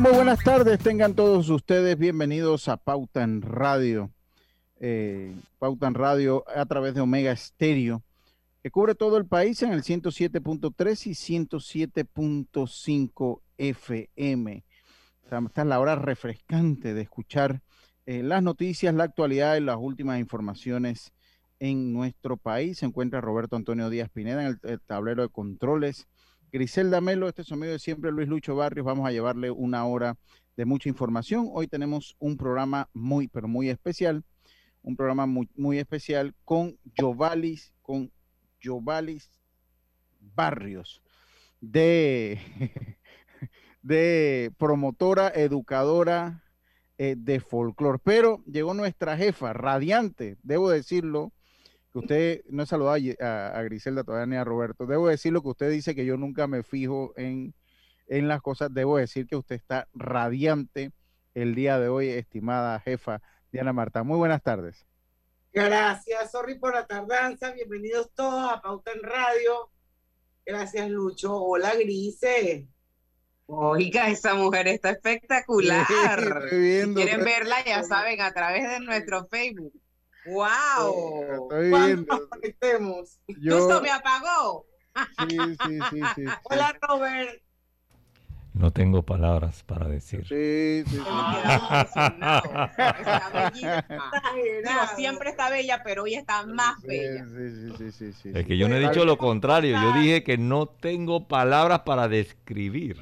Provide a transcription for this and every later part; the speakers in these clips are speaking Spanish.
Muy buenas tardes, tengan todos ustedes bienvenidos a Pauta en Radio. Eh, Pauta en Radio a través de Omega Stereo, que cubre todo el país en el 107.3 y 107.5 FM. Esta es la hora refrescante de escuchar eh, las noticias, la actualidad y las últimas informaciones en nuestro país. Se encuentra Roberto Antonio Díaz Pineda en el tablero de controles. Griselda Melo, este es de siempre, Luis Lucho Barrios. Vamos a llevarle una hora de mucha información. Hoy tenemos un programa muy, pero muy especial. Un programa muy, muy especial con Jovalis, con Jovalis Barrios, de, de promotora, educadora eh, de folclore. Pero llegó nuestra jefa, radiante, debo decirlo, que usted no he saludado a, a, Griselda todavía ni a Roberto. Debo decir lo que usted dice que yo nunca me fijo en, en las cosas. Debo decir que usted está radiante el día de hoy, estimada jefa Diana Marta. Muy buenas tardes. Gracias, sorry por la tardanza. Bienvenidos todos a Pauta en Radio. Gracias, Lucho. Hola, Grise. Oiga, esa mujer está espectacular. Sí, viendo, si quieren verla, ya saben, a través de nuestro Facebook. ¡Wow! Estoy viendo. conectemos? Yo... Justo me apagó. Sí, sí, sí, sí, Hola, Robert. No tengo palabras para decir. Sí, sí, sí. Está bellísima. Digo, siempre está bella, pero hoy está más bella. Sí, sí, sí, sí, Es que yo no he dicho lo contrario. Yo dije que no tengo palabras para describir.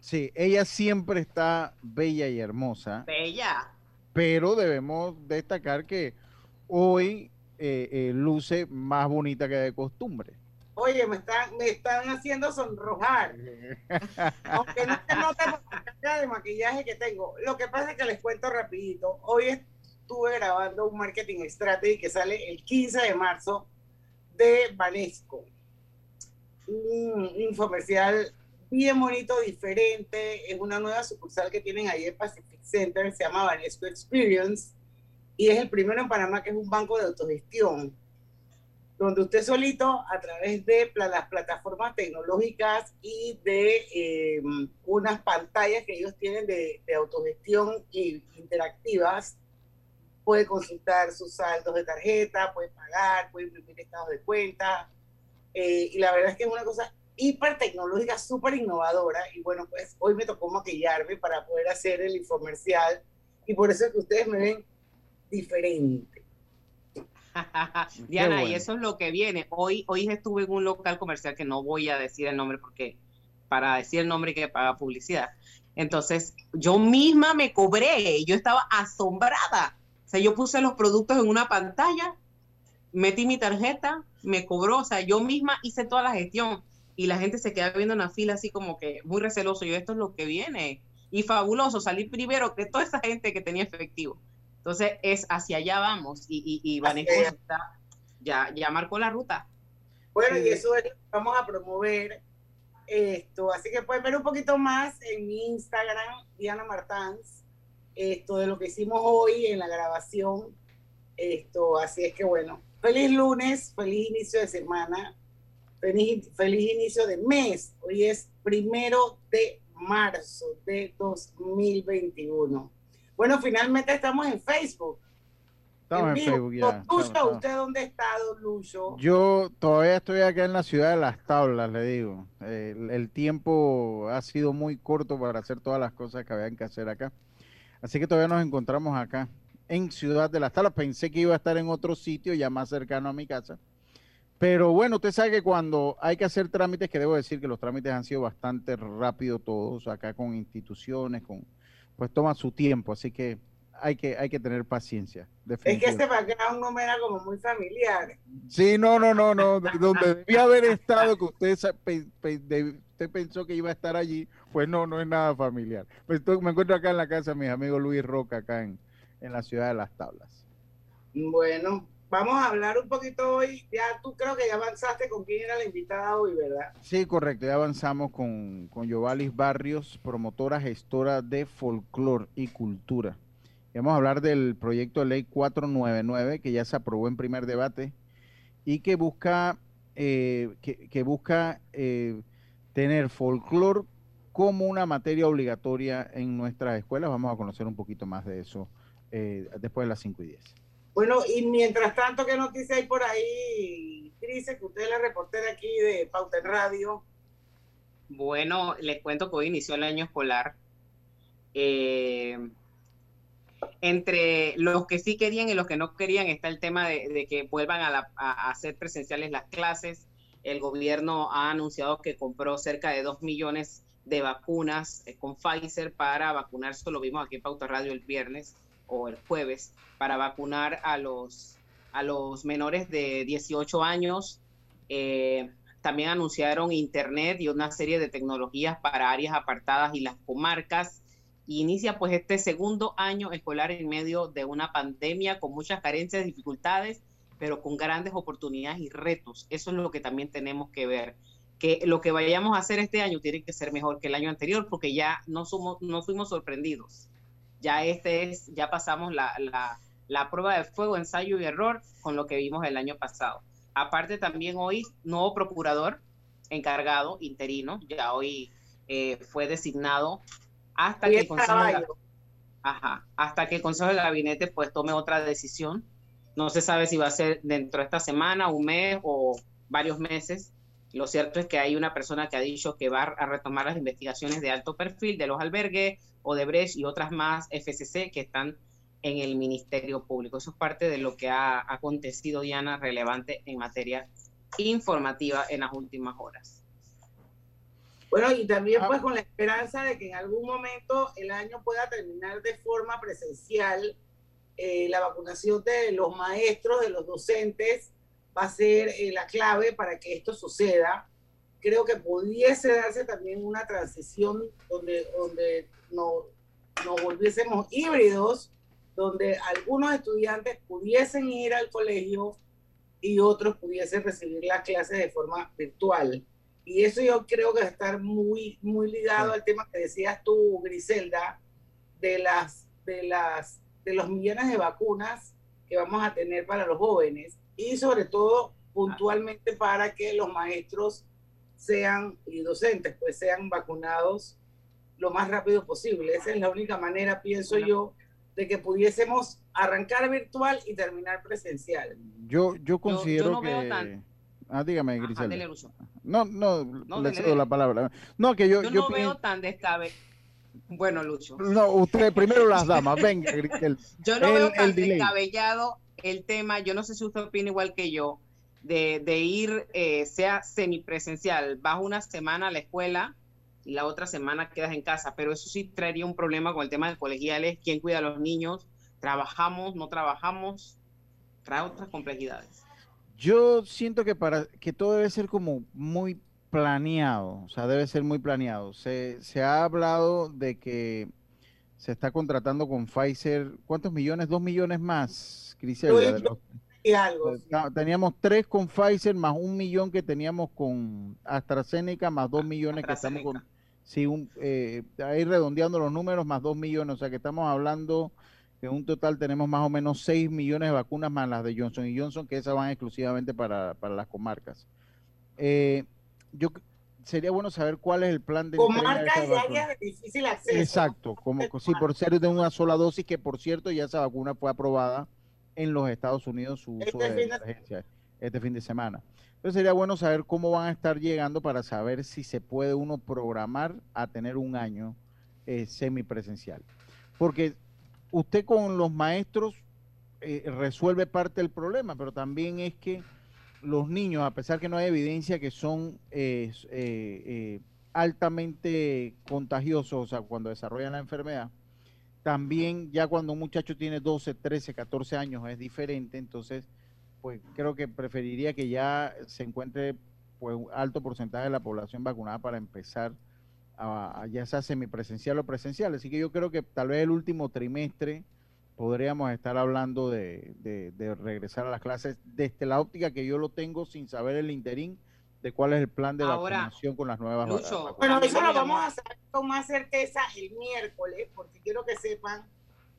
Sí, ella siempre está bella y hermosa. Bella. Pero debemos destacar que hoy eh, eh, luce más bonita que de costumbre. Oye, me están, me están haciendo sonrojar. Aunque no se la carga de maquillaje que tengo. Lo que pasa es que les cuento rapidito. Hoy estuve grabando un marketing strategy que sale el 15 de marzo de Vanesco. Un infomercial bien bonito, diferente. Es una nueva sucursal que tienen ahí en Pacific Center. Se llama Vanesco Experience. Y es el primero en Panamá que es un banco de autogestión donde usted solito, a través de las plataformas tecnológicas y de eh, unas pantallas que ellos tienen de, de, autogestión y interactivas, puede consultar sus saldos de tarjeta, puede pagar, puede imprimir estados de cuenta. Eh, y la verdad es que es una cosa hiper tecnológica, súper innovadora. Y bueno, pues hoy me tocó maquillarme para poder hacer el infomercial. Y por eso es que ustedes me ven diferente. Diana, bueno. y eso es lo que viene. Hoy, hoy estuve en un local comercial que no voy a decir el nombre porque para decir el nombre hay que pagar publicidad. Entonces, yo misma me cobré, yo estaba asombrada. O sea, yo puse los productos en una pantalla, metí mi tarjeta, me cobró, o sea, yo misma hice toda la gestión y la gente se queda viendo en la fila así como que muy receloso. Yo, esto es lo que viene. Y fabuloso, salir primero que toda esa gente que tenía efectivo. Entonces, es hacia allá vamos. Y, y, y Vanessa está, ya, ya marcó la ruta. Bueno, y eso es lo que vamos a promover esto. Así que pueden ver un poquito más en mi Instagram, Diana Martans, esto de lo que hicimos hoy en la grabación. Esto, así es que bueno, feliz lunes, feliz inicio de semana, Feliz, feliz inicio de mes. Hoy es primero de marzo de 2021. Bueno, finalmente estamos en Facebook. Estamos en, vivo. Facebook ya. Don Lucho, estamos- estamos. ¿usted dónde está, don Lucho? Yo todavía estoy acá en la ciudad de Las Tablas, le digo. El, el tiempo ha sido muy corto para hacer todas las cosas que habían que hacer acá. Así que todavía nos encontramos acá, en Ciudad de Las Tablas. Pensé que iba a estar en otro sitio ya más cercano a mi casa. Pero bueno, usted sabe que cuando hay que hacer trámites, que debo decir que los trámites han sido bastante rápido todos acá con instituciones, con pues toma su tiempo, así que hay que, hay que tener paciencia. Es que este background no me era como muy familiar. Sí, no, no, no, no. de- Donde debía haber estado, que usted, usted pensó que iba a estar allí, pues no, no es nada familiar. Pues me encuentro acá en la casa de mis amigos Luis Roca, acá en, en la ciudad de Las Tablas. Bueno, vamos a hablar un poquito hoy. Ya tú creo que ya avanzaste con quién era la invitada hoy, ¿verdad? Sí, correcto. Ya avanzamos con, con Yovalis Barrios, promotora gestora de folclor y cultura. Vamos a hablar del proyecto de ley 499 que ya se aprobó en primer debate y que busca, eh, que busca eh, tener folclor como una materia obligatoria en nuestras escuelas. Vamos a conocer un poquito más de eso eh, después de las 5 y 10. Bueno, y mientras tanto, ¿qué noticia hay por ahí, Cris, que usted es la reportera aquí de Pauta en Radio? Bueno, les cuento que hoy inició el año escolar. Eh, entre los que sí querían y los que no querían está el tema de, que vuelvan a, la- hacer presenciales las clases. El gobierno ha anunciado que compró cerca de 2 millones de vacunas eh, con Pfizer para vacunar, esto lo vimos aquí en Pauta Radio el viernes o el jueves, para vacunar a los, a los menores de 18 años. Eh, también anunciaron Internet y una serie de tecnologías para áreas apartadas y las comarcas. Y inicia pues este segundo año escolar en medio de una pandemia con muchas carencias, dificultades, pero con grandes oportunidades y retos. Eso es lo que también tenemos que ver. Que lo que vayamos a hacer este año tiene que ser mejor que el año anterior porque ya no, somos, no fuimos sorprendidos. Ya este es, ya pasamos la, la, la prueba de fuego, ensayo y error con lo que vimos el año pasado. Aparte también hoy, nuevo procurador encargado, interino, ya hoy eh, fue designado hasta que, el Consejo de. Ajá, hasta que el Consejo de Gabinete pues tome otra decisión. No se sabe si va a ser dentro de esta semana, un mes o varios meses. Lo cierto es que hay una persona que ha dicho que va a retomar las investigaciones de alto perfil de los albergues, Odebrecht y otras más FCC que están en el Ministerio Público. Eso es parte de lo que ha acontecido, Diana, relevante en materia informativa en las últimas horas. Bueno, y también Ah. pues con la esperanza de que en algún momento el año pueda terminar de forma presencial. Eh, la vacunación de los maestros, de los docentes, va a ser eh, la clave para que esto suceda. Creo que pudiese darse también una transición donde, donde no, nos volviésemos híbridos, donde algunos estudiantes pudiesen ir al colegio y otros pudiesen recibir las clases de forma virtual. Y eso yo creo que va a estar muy, muy ligado al tema que decías tú, Griselda, de las, de las, de los millones de vacunas que vamos a tener para los jóvenes y sobre todo puntualmente para que los maestros sean y docentes pues sean vacunados lo más rápido posible. Esa es la única manera, pienso yo, de que pudiésemos arrancar virtual y terminar presencial. Yo, yo considero no que... veo tan- Ah, dígame, Griselda. No, no, No, le cedo la palabra. No, que yo, Yo, yo no pien- veo tan descabe. Bueno, Lucho. No, usted primero las damas, venga, Griselda. Yo no El- veo tan delay. descabellado el tema, yo no sé si usted opina igual que yo, de, ir, eh, sea semipresencial, vas una semana a la escuela y la otra semana quedas en casa, pero eso sí traería un problema con el tema de colegiales, quién cuida a los niños, trabajamos, no trabajamos, trae otras complejidades. Yo siento que para que todo debe ser como muy planeado, o sea, debe ser muy planeado. Se, se ha hablado de que se está contratando con Pfizer, ¿cuántos millones? Dos millones más, Griselda. de los- Y algo. Ta- Teníamos tres con Pfizer, más un millón que teníamos con AstraZeneca, más dos millones que estamos con... Sí, un, eh, ahí redondeando los números, más dos millones, o sea que estamos hablando que en un total tenemos más o menos seis millones de vacunas más las de Johnson y Johnson, que esas van exclusivamente para, para las comarcas. Eh, yo sería bueno saber cuál es el plan de Con entrega de marcas esa y áreas de difícil acceso. Exacto, como sí, por ser de una sola dosis, que por cierto ya esa vacuna fue aprobada en los Estados Unidos su uso Este de emergencia este fin de semana. Entonces sería bueno saber cómo van a estar llegando para saber si se puede uno programar a tener un año eh, semipresencial. Porque usted con los maestros eh, resuelve parte del problema, pero también es que los niños, a pesar que no hay evidencia que son eh, eh, altamente contagiosos, o sea, cuando desarrollan la enfermedad, también ya cuando un muchacho tiene 12, 13, 14 años es diferente, entonces pues creo que preferiría que ya se encuentre pues un alto porcentaje de la población vacunada para empezar a, a ya sea semipresencial o presencial. Así que yo creo que tal vez el último trimestre podríamos estar hablando de, de- de regresar a las clases desde la óptica que yo lo tengo sin saber el interín de cuál es el plan de Ahora, vacunación con las nuevas Lucho, vacunas. Bueno, eso lo vamos a saber con más certeza el miércoles, porque quiero que sepan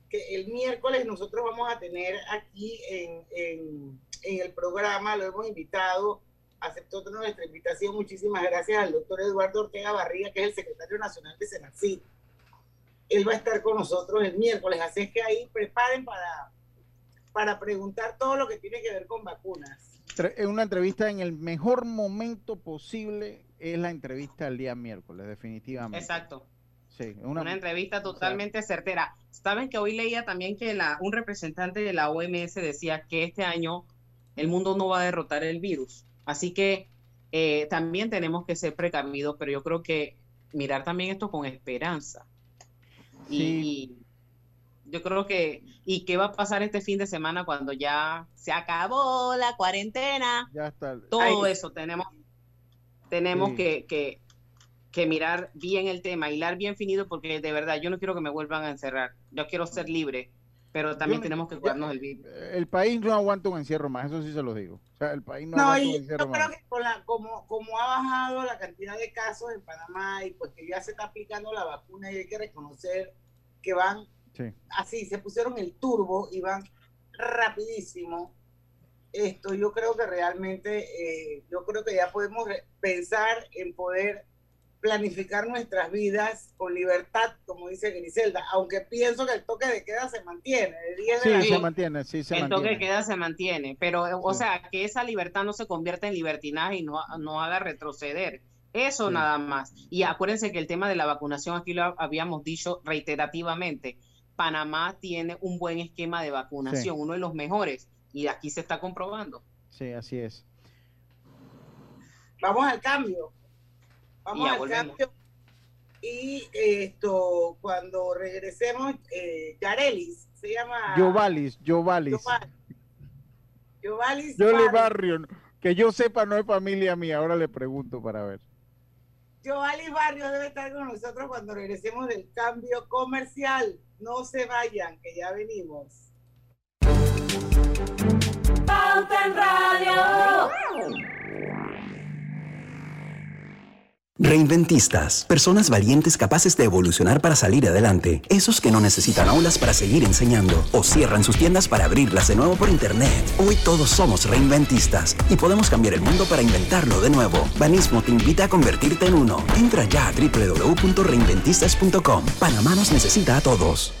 que el miércoles nosotros vamos a tener aquí en, en- en el programa, lo hemos invitado, aceptó nuestra invitación, muchísimas gracias al doctor Eduardo Ortega Barriga, que es el secretario nacional de Senacid. Él va a estar con nosotros el miércoles, así es que ahí preparen para, para preguntar todo lo que tiene que ver con vacunas. Una entrevista en el mejor momento posible es la entrevista el día miércoles, definitivamente. Exacto. Sí, Una, entrevista totalmente certera. Saben que hoy leía también que la, un representante de la OMS decía que este año el mundo no va a derrotar el virus. Así que eh, también tenemos que ser precavidos, pero yo creo que mirar también esto con esperanza. Y, y yo creo que, ¿y qué va a pasar este fin de semana cuando ya se acabó la cuarentena? Ya está. Todo eso tenemos, tenemos Sí. que, que, que mirar bien el tema, hilar bien finido, porque de verdad yo no quiero que me vuelvan a encerrar. Yo quiero ser libre, pero también tenemos que cuidarnos del virus. El país no aguanta un encierro más, eso sí se lo digo. O sea, el país no, No, aguanta un encierro yo creo más. que con la, como, como ha bajado la cantidad de casos en Panamá y pues que ya se está aplicando la vacuna y hay que reconocer que van Sí. así, se pusieron el turbo y van rapidísimo. Esto yo creo que realmente, eh, yo creo que ya podemos pensar en poder planificar nuestras vidas con libertad, como dice Griselda, aunque pienso que el toque de queda se mantiene, de 10 de la Sí, se mantiene, sí, se el toque mantiene. de queda se mantiene, pero o Sí. sea, que esa libertad no se convierta en libertinaje y no, no haga retroceder. Eso Sí. nada más. Y acuérdense que el tema de la vacunación, aquí lo habíamos dicho reiterativamente, Panamá tiene un buen esquema de vacunación, Sí. uno de los mejores, y aquí se está comprobando. Sí, así es. Vamos al cambio. Vamos al volvemos. cambio. Y esto, cuando regresemos, eh, Yarelis, se llama. Yovalis, Yovalis. Yovalis Yo le Barrio. barrio, que yo sepa no es familia mía, ahora le pregunto para ver. Barrio debe estar con nosotros cuando regresemos del cambio comercial. No se vayan, que ya venimos. Pauta en Radio. Reinventistas, personas valientes capaces de evolucionar para salir adelante, esos que no necesitan aulas para seguir enseñando o cierran sus tiendas para abrirlas de nuevo por internet. Hoy todos somos reinventistas y podemos cambiar el mundo para inventarlo de nuevo. Banismo te invita a convertirte en uno. Entra ya a www.reinventistas.com. Panamá nos necesita a todos.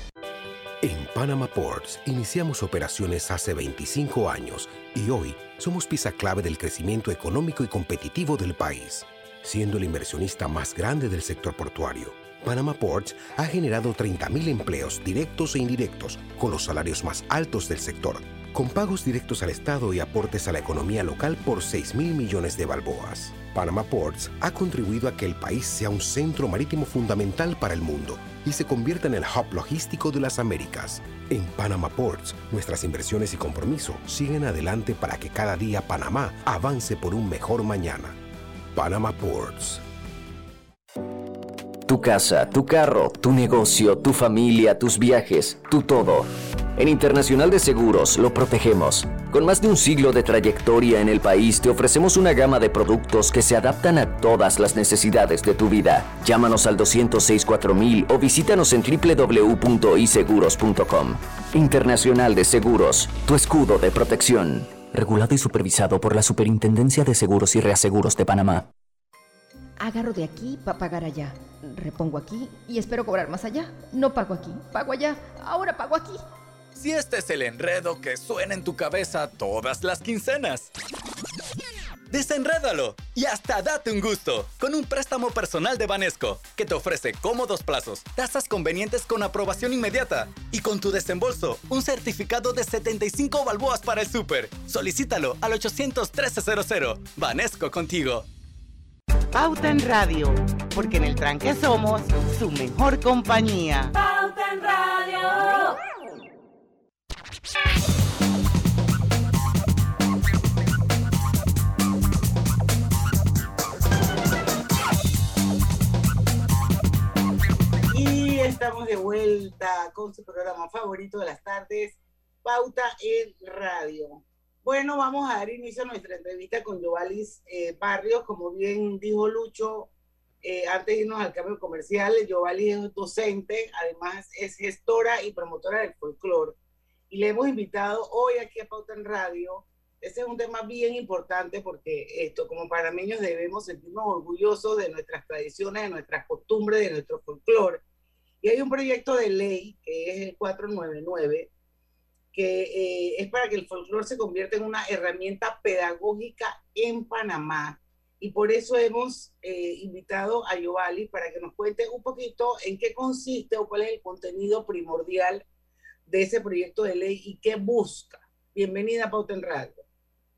En Panama Ports iniciamos operaciones hace 25 años y hoy somos pieza clave del crecimiento económico y competitivo del país, siendo el inversionista más grande del sector portuario. Panama Ports ha generado 30.000 empleos directos e indirectos con los salarios más altos del sector, con pagos directos al Estado y aportes a la economía local por 6 mil millones de balboas. Panama Ports ha contribuido a que el país sea un centro marítimo fundamental para el mundo y se convierta en el hub logístico de las Américas. En Panama Ports, nuestras inversiones y compromiso siguen adelante para que cada día Panamá avance por un mejor mañana. Panama Ports. Tu casa, tu carro, tu negocio, tu familia, tus viajes, tu todo. En Internacional de Seguros lo protegemos. Con más de un siglo de trayectoria en el país, te ofrecemos una gama de productos que se adaptan a todas las necesidades de tu vida. Llámanos al 206 4000 o visítanos en www.iseguros.com. Internacional de Seguros, tu escudo de protección. Regulado y supervisado por la Superintendencia de Seguros y Reaseguros de Panamá. Agarro de aquí para pagar allá. Repongo aquí y espero cobrar más allá. No pago aquí, pago allá. Ahora pago aquí. Si este es el enredo que suena en tu cabeza todas las quincenas. Desenrédalo y hasta date un gusto con un préstamo personal de Banesco que te ofrece cómodos plazos, tasas convenientes con aprobación inmediata y con tu desembolso un certificado de 75 balboas para el súper. Solicítalo al 800 1300. Banesco contigo. Pauta en Radio, porque en el tranque somos su mejor compañía. Pauta vuelta con su programa favorito de las tardes, Pauta en Radio. Bueno, vamos a dar inicio a nuestra entrevista con Jovalis eh, Barrios. Como bien dijo Lucho, eh, antes de irnos al cambio comercial, Jovalis es docente, además es gestora y promotora del folclore. Y le hemos invitado hoy aquí a Pauta en Radio. Ese es un tema bien importante porque esto, como panameños, debemos sentirnos orgullosos de nuestras tradiciones, de nuestras costumbres, de nuestro folclore. Y hay un proyecto de ley que es el 499 que eh, es para que el folclore se convierta en una herramienta pedagógica en Panamá. Y por eso hemos eh, invitado a Yovali para que nos cuente un poquito en qué consiste o cuál es el contenido primordial de ese proyecto de ley y qué busca. Bienvenida a Pauta Radio.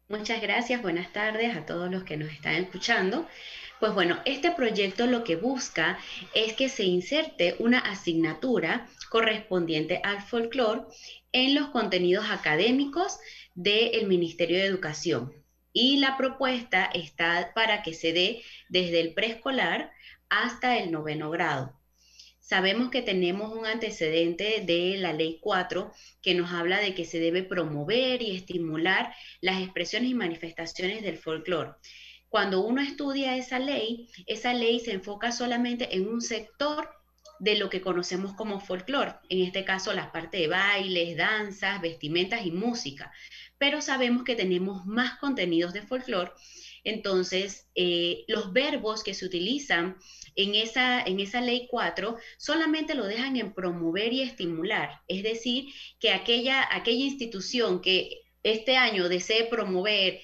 Muchas gracias, buenas tardes a todos los que nos están escuchando. Pues bueno, este proyecto lo que busca es que se inserte una asignatura correspondiente al folclore en los contenidos académicos del Ministerio de Educación. Y la propuesta está para que se dé desde el preescolar hasta el noveno grado. Sabemos que tenemos un antecedente de la Ley 4 que nos habla de que se debe promover y estimular las expresiones y manifestaciones del folclore. Cuando uno estudia esa ley, esa ley se enfoca solamente en un sector de lo que conocemos como folclore, en este caso las partes de bailes, danzas, vestimentas y música, pero sabemos que tenemos más contenidos de folclore, entonces eh, los verbos que se utilizan en esa, en esa ley 4 solamente lo dejan en promover y estimular, es decir, que aquella, aquella institución que este año desee promover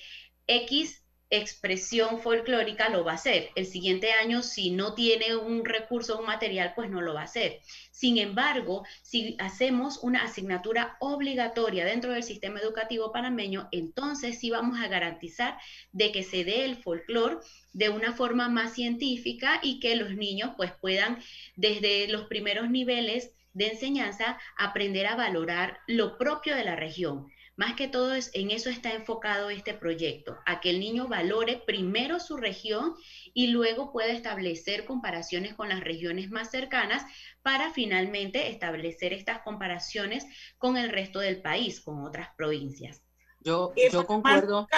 X expresión folclórica lo va a hacer. El siguiente año, si no tiene un recurso, un material, pues no lo va a hacer. Sin embargo, si hacemos una asignatura obligatoria dentro del sistema educativo panameño, entonces sí vamos a garantizar de que se dé el folclore de una forma más científica y que los niños pues puedan desde los primeros niveles de enseñanza aprender a valorar lo propio de la región más que todo es, en eso está enfocado este proyecto, a que el niño valore primero su región y luego pueda establecer comparaciones con las regiones más cercanas para finalmente establecer estas comparaciones con el resto del país, con otras provincias. Yo, yo concuerdo.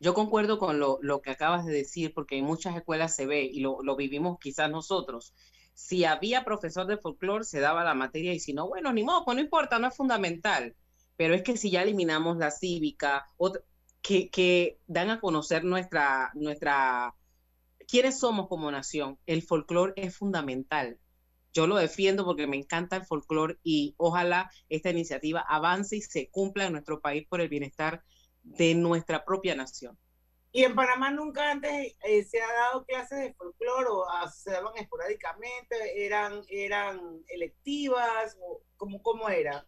Yo concuerdo con lo, lo, que acabas de decir, porque en muchas escuelas se ve y lo, lo vivimos quizás nosotros si había profesor de folclore, se daba la materia y si no, bueno, ni modo, pues no importa, no es fundamental. Pero es que si ya eliminamos la cívica, que, que dan a conocer nuestra, nuestra, quiénes somos como nación, el folclore es fundamental. Yo lo defiendo porque me encanta el folclore y ojalá esta iniciativa avance y se cumpla en nuestro país por el bienestar de nuestra propia nación. Y en Panamá nunca antes eh, se ha dado clases de folclore o ah, se daban esporádicamente, eran, eran electivas, o ¿cómo, ¿cómo era?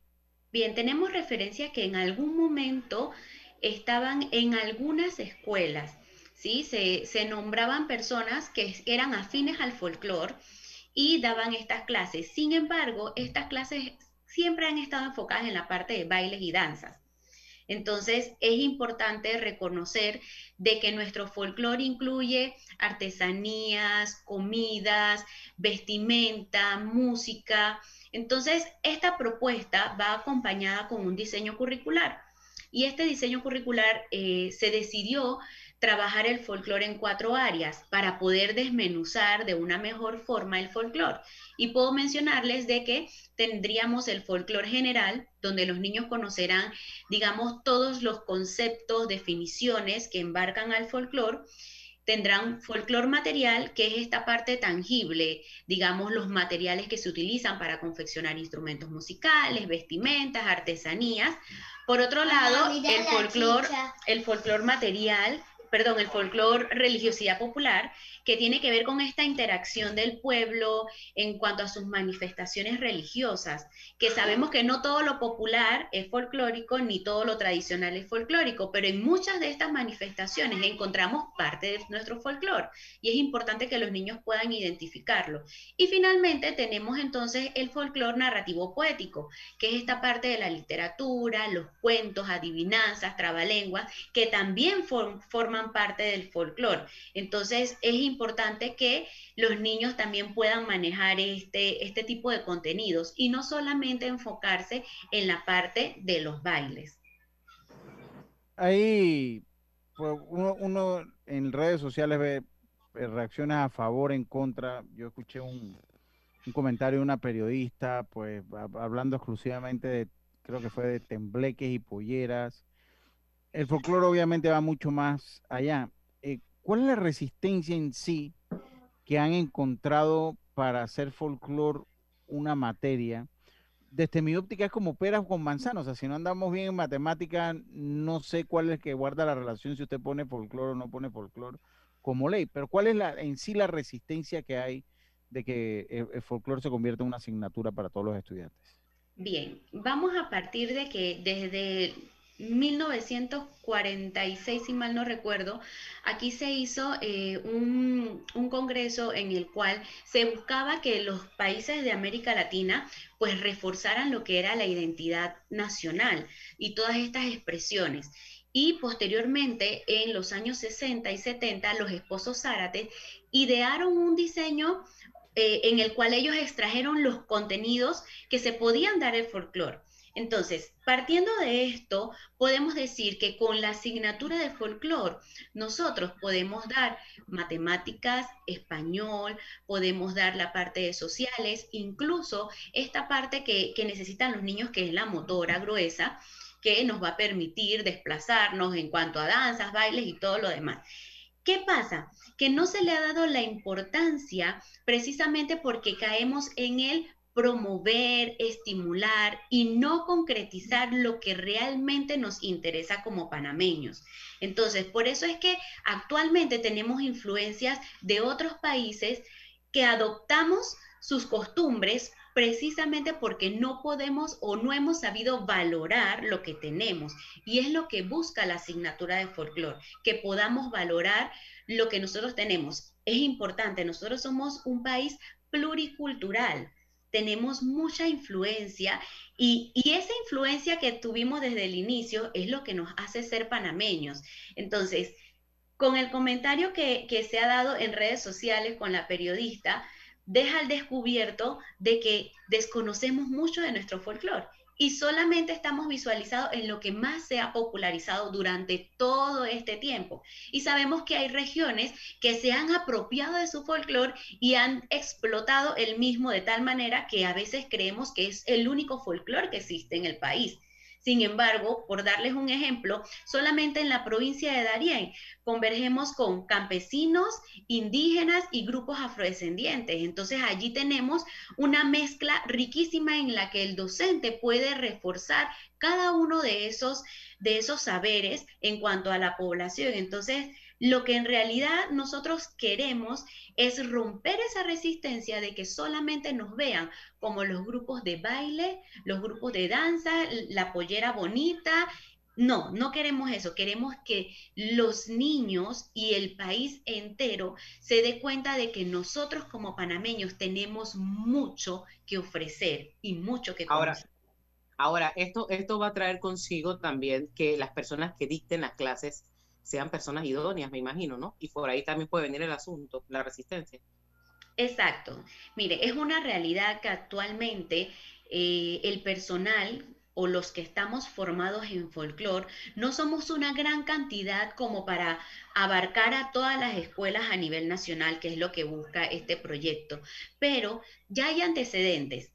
Bien, tenemos referencia que en algún momento estaban en algunas escuelas, ¿sí? Se, se nombraban personas que eran afines al folclore y daban estas clases. Sin embargo, estas clases siempre han estado enfocadas en la parte de bailes y danzas. Entonces, es importante reconocer de que nuestro folclore incluye artesanías, comidas, vestimenta, música. Entonces, esta propuesta va acompañada con un diseño curricular. Y este diseño curricular eh, se decidió trabajar el folclore en cuatro áreas para poder desmenuzar de una mejor forma el folclore. Y puedo mencionarles de que tendríamos el folclore general, donde los niños conocerán, digamos, todos los conceptos, definiciones que embarcan al folclore tendrán folclor material, que es esta parte tangible, digamos, los materiales que se utilizan para confeccionar instrumentos musicales, vestimentas, artesanías. Por otro lado, el folclor, el folclor material perdón, el folclore religiosidad popular, que tiene que ver con esta interacción del pueblo en cuanto a sus manifestaciones religiosas, que sabemos que no todo lo popular es folclórico ni todo lo tradicional es folclórico, pero en muchas de estas manifestaciones encontramos parte de nuestro folclore y es importante que los niños puedan identificarlo. Y finalmente tenemos entonces el folclore narrativo poético, que es esta parte de la literatura, los cuentos, adivinanzas, trabalenguas, que también forman parte del folclore. Entonces es importante que los niños también puedan manejar este, este tipo de contenidos y no solamente enfocarse en la parte de los bailes. Ahí pues, uno, en redes sociales ve reacciones a favor, en contra. Yo escuché un, un comentario de una periodista, pues hablando exclusivamente de, creo que fue de tembleques y polleras el folclore obviamente va mucho más allá. ¿Cuál es la resistencia en sí que han encontrado para hacer folclore una materia? Desde mi óptica es como peras con manzanas, o sea, si no andamos bien en matemática, no sé cuál es que guarda la relación si usted pone folclore o no pone folclore como ley, pero ¿cuál es la, en sí la resistencia que hay de que el, el folclore se convierta en una asignatura para todos los estudiantes? Bien, vamos a partir de que desde 1946, si mal no recuerdo, aquí se hizo eh, un, congreso en el cual se buscaba que los países de América Latina pues reforzaran lo que era la identidad nacional y todas estas expresiones. Y posteriormente, en los años 60 y 70, los esposos Zárate idearon un diseño eh, en el cual ellos extrajeron los contenidos que se podían dar el folclore. Entonces, partiendo de esto, podemos decir que con la asignatura de folclore, nosotros podemos dar matemáticas, español, podemos dar la parte de sociales, incluso esta parte que, necesitan los niños, que es la motora gruesa, que nos va a permitir desplazarnos en cuanto a danzas, bailes y todo lo demás. ¿Qué pasa? Que no se le ha dado la importancia precisamente porque caemos en el promover, estimular y no concretizar lo que realmente nos interesa como panameños. Entonces, por eso es que actualmente tenemos influencias de otros países que adoptamos sus costumbres precisamente porque no podemos o no hemos sabido valorar lo que tenemos. Y es lo que busca la asignatura de folclore, que podamos valorar lo que nosotros tenemos. Es importante, nosotros somos un país pluricultural tenemos mucha influencia y, esa influencia que tuvimos desde el inicio es lo que nos hace ser panameños. Entonces, con el comentario que, que se ha dado en redes sociales con la periodista, deja al descubierto de que desconocemos mucho de nuestro folclore y solamente estamos visualizados en lo que más se ha popularizado durante todo este tiempo. Y sabemos que hay regiones que se han apropiado de su folclore y han explotado el mismo de tal manera que a veces creemos que es el único folclore que existe en el país. Sin embargo, por darles un ejemplo, solamente en la provincia de Darién convergemos con campesinos, indígenas y grupos afrodescendientes. Entonces allí tenemos una mezcla riquísima en la que el docente puede reforzar cada uno de esos, de esos saberes en cuanto a la población. Entonces, lo que en realidad nosotros queremos es romper esa resistencia de que solamente nos vean como los grupos de baile, los grupos de danza, la pollera bonita. No, no queremos eso. Queremos que los niños y el país entero se dé cuenta de que nosotros como panameños tenemos mucho que ofrecer y mucho que Ahora, ahora esto, esto va a traer consigo también que las personas que dicten las clases sean personas idóneas, me imagino, ¿no? Y por ahí también puede venir el asunto, la resistencia. Exacto. Mire, es una realidad que actualmente eh, el personal o los que estamos formados en folclore no somos una gran cantidad como para abarcar a todas las escuelas a nivel nacional, que es lo que busca este proyecto, pero ya hay antecedentes.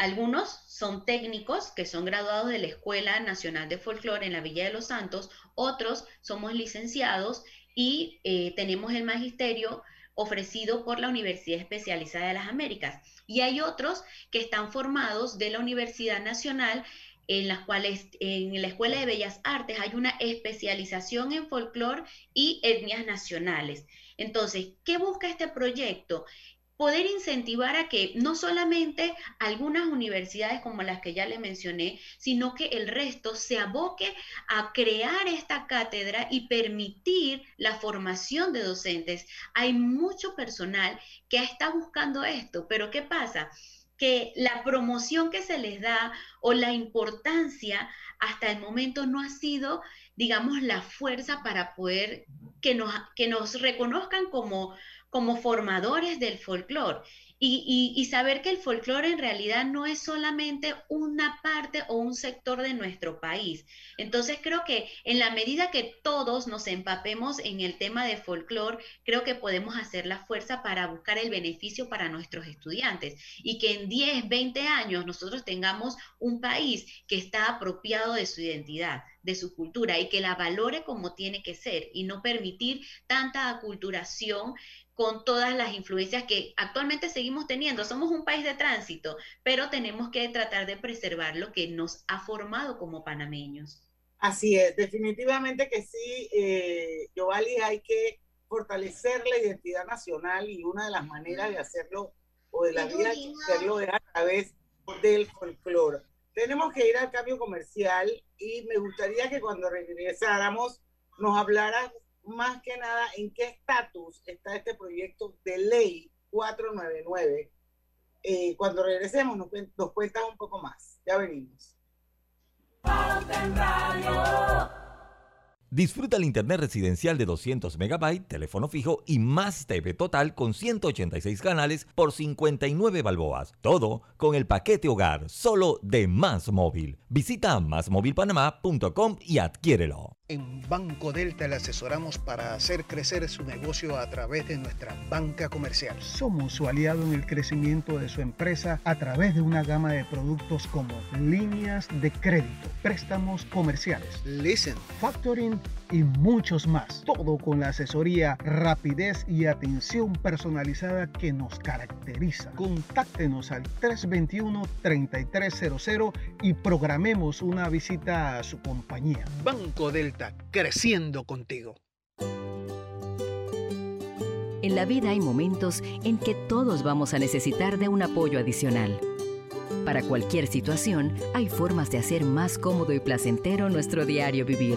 Algunos son técnicos que son graduados de la Escuela Nacional de Folclore en la Villa de los Santos, otros somos licenciados y eh, tenemos el magisterio ofrecido por la Universidad Especializada de las Américas. Y hay otros que están formados de la Universidad Nacional en las cuales en la Escuela de Bellas Artes hay una especialización en folclore y etnias nacionales. Entonces, ¿qué busca este proyecto? Poder incentivar a que no solamente algunas universidades como las que ya le mencioné, sino que el resto se aboque a crear esta cátedra y permitir la formación de docentes. Hay mucho personal que está buscando esto, pero ¿qué pasa? que la promoción que se les da o la importancia hasta el momento no ha sido, digamos, la fuerza para poder que nos, que nos reconozcan como, como formadores del folclore y, saber que el folclore en realidad no es solamente una parte o un sector de nuestro país. Entonces creo que en la medida que todos nos empapemos en el tema de folclore, creo que podemos hacer la fuerza para buscar el beneficio para nuestros estudiantes y que en 10, 20 años nosotros tengamos un país que está apropiado de su identidad de su cultura y que la valore como tiene que ser y no permitir tanta aculturación con todas las influencias que actualmente seguimos teniendo. Somos un país de tránsito, pero tenemos que tratar de preservar lo que nos ha formado como panameños. Así es, definitivamente que sí, eh, Giovanni, hay que fortalecer la identidad nacional y una de las maneras de hacerlo o de la vida de hacerlo es a través del folclore. Tenemos que ir al cambio comercial y me gustaría que cuando regresáramos nos hablaras más que nada en qué estatus está este proyecto de ley 499. Eh, cuando regresemos nos, nos cuentas un poco más. Ya venimos. Disfruta el internet residencial de 200 MB, teléfono fijo y más TV total con 186 canales por 59 balboas. Todo con el paquete hogar, solo de Más Móvil. Visita másmóvilpanamá.com y adquiérelo. En Banco Delta le asesoramos para hacer crecer su negocio a través de nuestra banca comercial. Somos su aliado en el crecimiento de su empresa a través de una gama de productos como líneas de crédito, préstamos comerciales, leasing, factoring y muchos más. Todo con la asesoría, rapidez y atención personalizada que nos caracteriza. Contáctenos al 321-3300 y programemos una visita a su compañía. Banco Delta creciendo contigo. En la vida hay momentos en que todos vamos a necesitar de un apoyo adicional. Para cualquier situación, hay formas de hacer más cómodo y placentero nuestro diario vivir.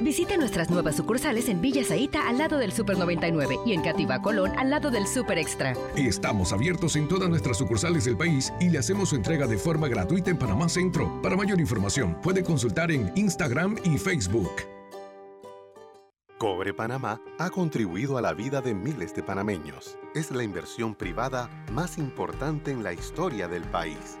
Visite nuestras nuevas sucursales en Villa Zaita al lado del Super 99 y en Cativa Colón al lado del Super Extra. Estamos abiertos en todas nuestras sucursales del país y le hacemos su entrega de forma gratuita en Panamá Centro. Para mayor información, puede consultar en Instagram y Facebook. Cobre Panamá ha contribuido a la vida de miles de panameños. Es la inversión privada más importante en la historia del país.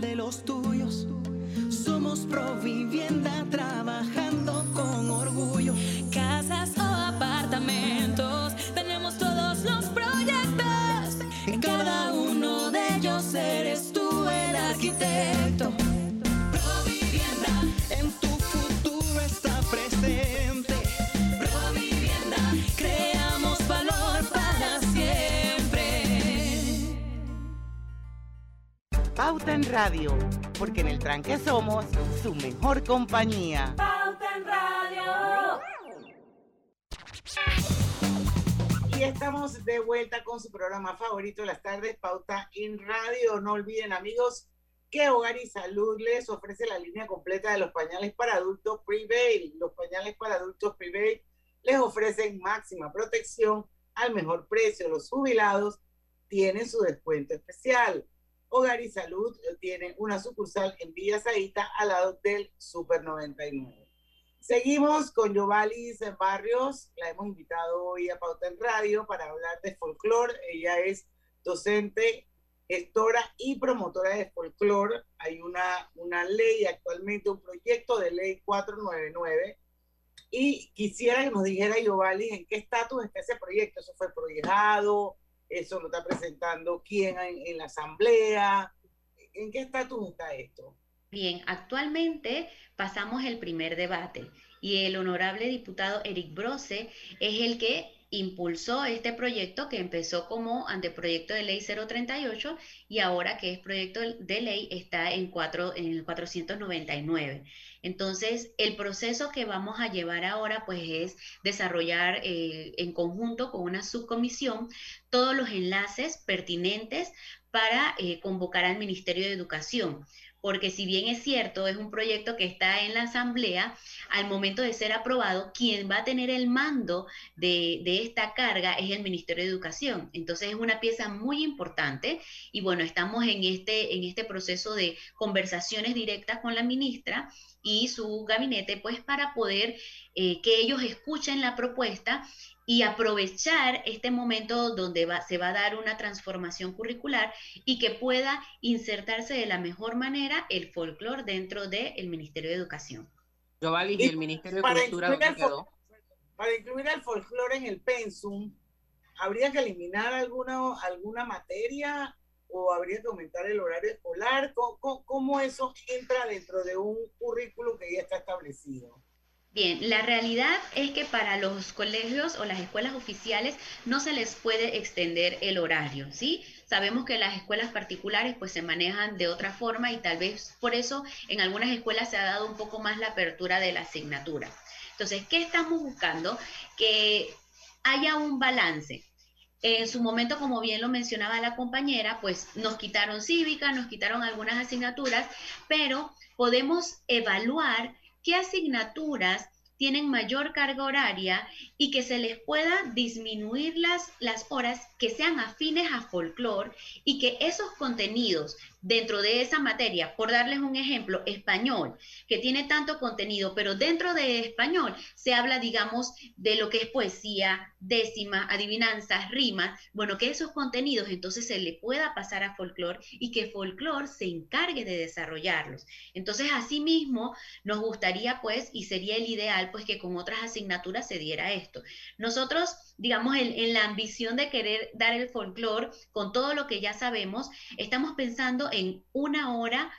de los tuyos. Somos Provivienda trabajando con orgullo. Pauta en Radio, porque en el tranque somos su mejor compañía. Pauta en Radio. Y estamos de vuelta con su programa favorito de las tardes, Pauta en Radio. No olviden, amigos, que Hogar y Salud les ofrece la línea completa de los pañales para adultos Prevail. Los pañales para adultos Prevail les ofrecen máxima protección al mejor precio. Los jubilados tienen su descuento especial. Hogar y Salud tiene una sucursal en Villa Zaita al lado del Super 99. Seguimos con Yovalis Barrios, la hemos invitado hoy a Pauta en Radio para hablar de folclore. Ella es docente, gestora y promotora de folclore. Hay una, una ley actualmente, un proyecto de ley 499. Y quisiera que nos dijera Yovalis en qué estatus está ese proyecto. ¿Eso fue proyectado? ¿Eso lo está presentando quién en, en la asamblea? ¿En qué estatus está esto? Bien, actualmente pasamos el primer debate y el honorable diputado Eric Brose es el que impulsó este proyecto que empezó como anteproyecto de ley 038 y ahora que es proyecto de ley está en, cuatro, en el 499. Entonces, el proceso que vamos a llevar ahora pues es desarrollar eh, en conjunto con una subcomisión todos los enlaces pertinentes para eh, convocar al Ministerio de Educación porque si bien es cierto, es un proyecto que está en la Asamblea, al momento de ser aprobado, quien va a tener el mando de, esta carga es el Ministerio de Educación. Entonces es una pieza muy importante y bueno, estamos en este, en este proceso de conversaciones directas con la ministra y su gabinete, pues para poder eh, que ellos escuchen la propuesta y aprovechar este momento donde va, se va a dar una transformación curricular y que pueda insertarse de la mejor manera el folclore dentro del Ministerio de Educación. Yo y el Ministerio de Cultura quedó? Para incluir el folclore en el pensum, ¿habría que eliminar alguna, alguna materia o habría que aumentar el horario escolar? ¿Cómo, cómo eso entra dentro de un currículo que ya está establecido? Bien, la realidad es que para los colegios o las escuelas oficiales no se les puede extender el horario, ¿sí? Sabemos que las escuelas particulares pues se manejan de otra forma y tal vez por eso en algunas escuelas se ha dado un poco más la apertura de la asignatura. Entonces, ¿qué estamos buscando? Que haya un balance. En su momento, como bien lo mencionaba la compañera, pues nos quitaron cívica, nos quitaron algunas asignaturas, pero podemos evaluar qué asignaturas tienen mayor carga horaria y que se les pueda disminuir las, las horas que sean afines a folclore y que esos contenidos dentro de esa materia, por darles un ejemplo, español, que tiene tanto contenido, pero dentro de español se habla, digamos, de lo que es poesía, décima, adivinanzas, rimas, bueno, que esos contenidos entonces se le pueda pasar a folclore y que folclore se encargue de desarrollarlos. Entonces, asimismo, nos gustaría, pues, y sería el ideal, pues, que con otras asignaturas se diera esto. Nosotros, digamos, en, la ambición de querer dar el folclore con todo lo que ya sabemos, estamos pensando en una hora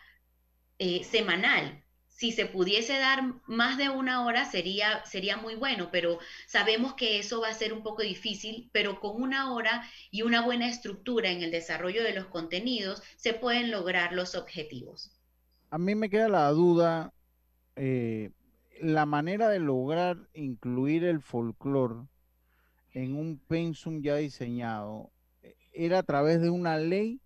eh, semanal. Si se pudiese dar más de una hora sería, sería muy bueno, pero sabemos que eso va a ser un poco difícil, pero con una hora y una buena estructura en el desarrollo de los contenidos se pueden lograr los objetivos. A mí me queda la duda, eh, la manera de lograr incluir el folclore en un pensum ya diseñado, ¿era a través de una ley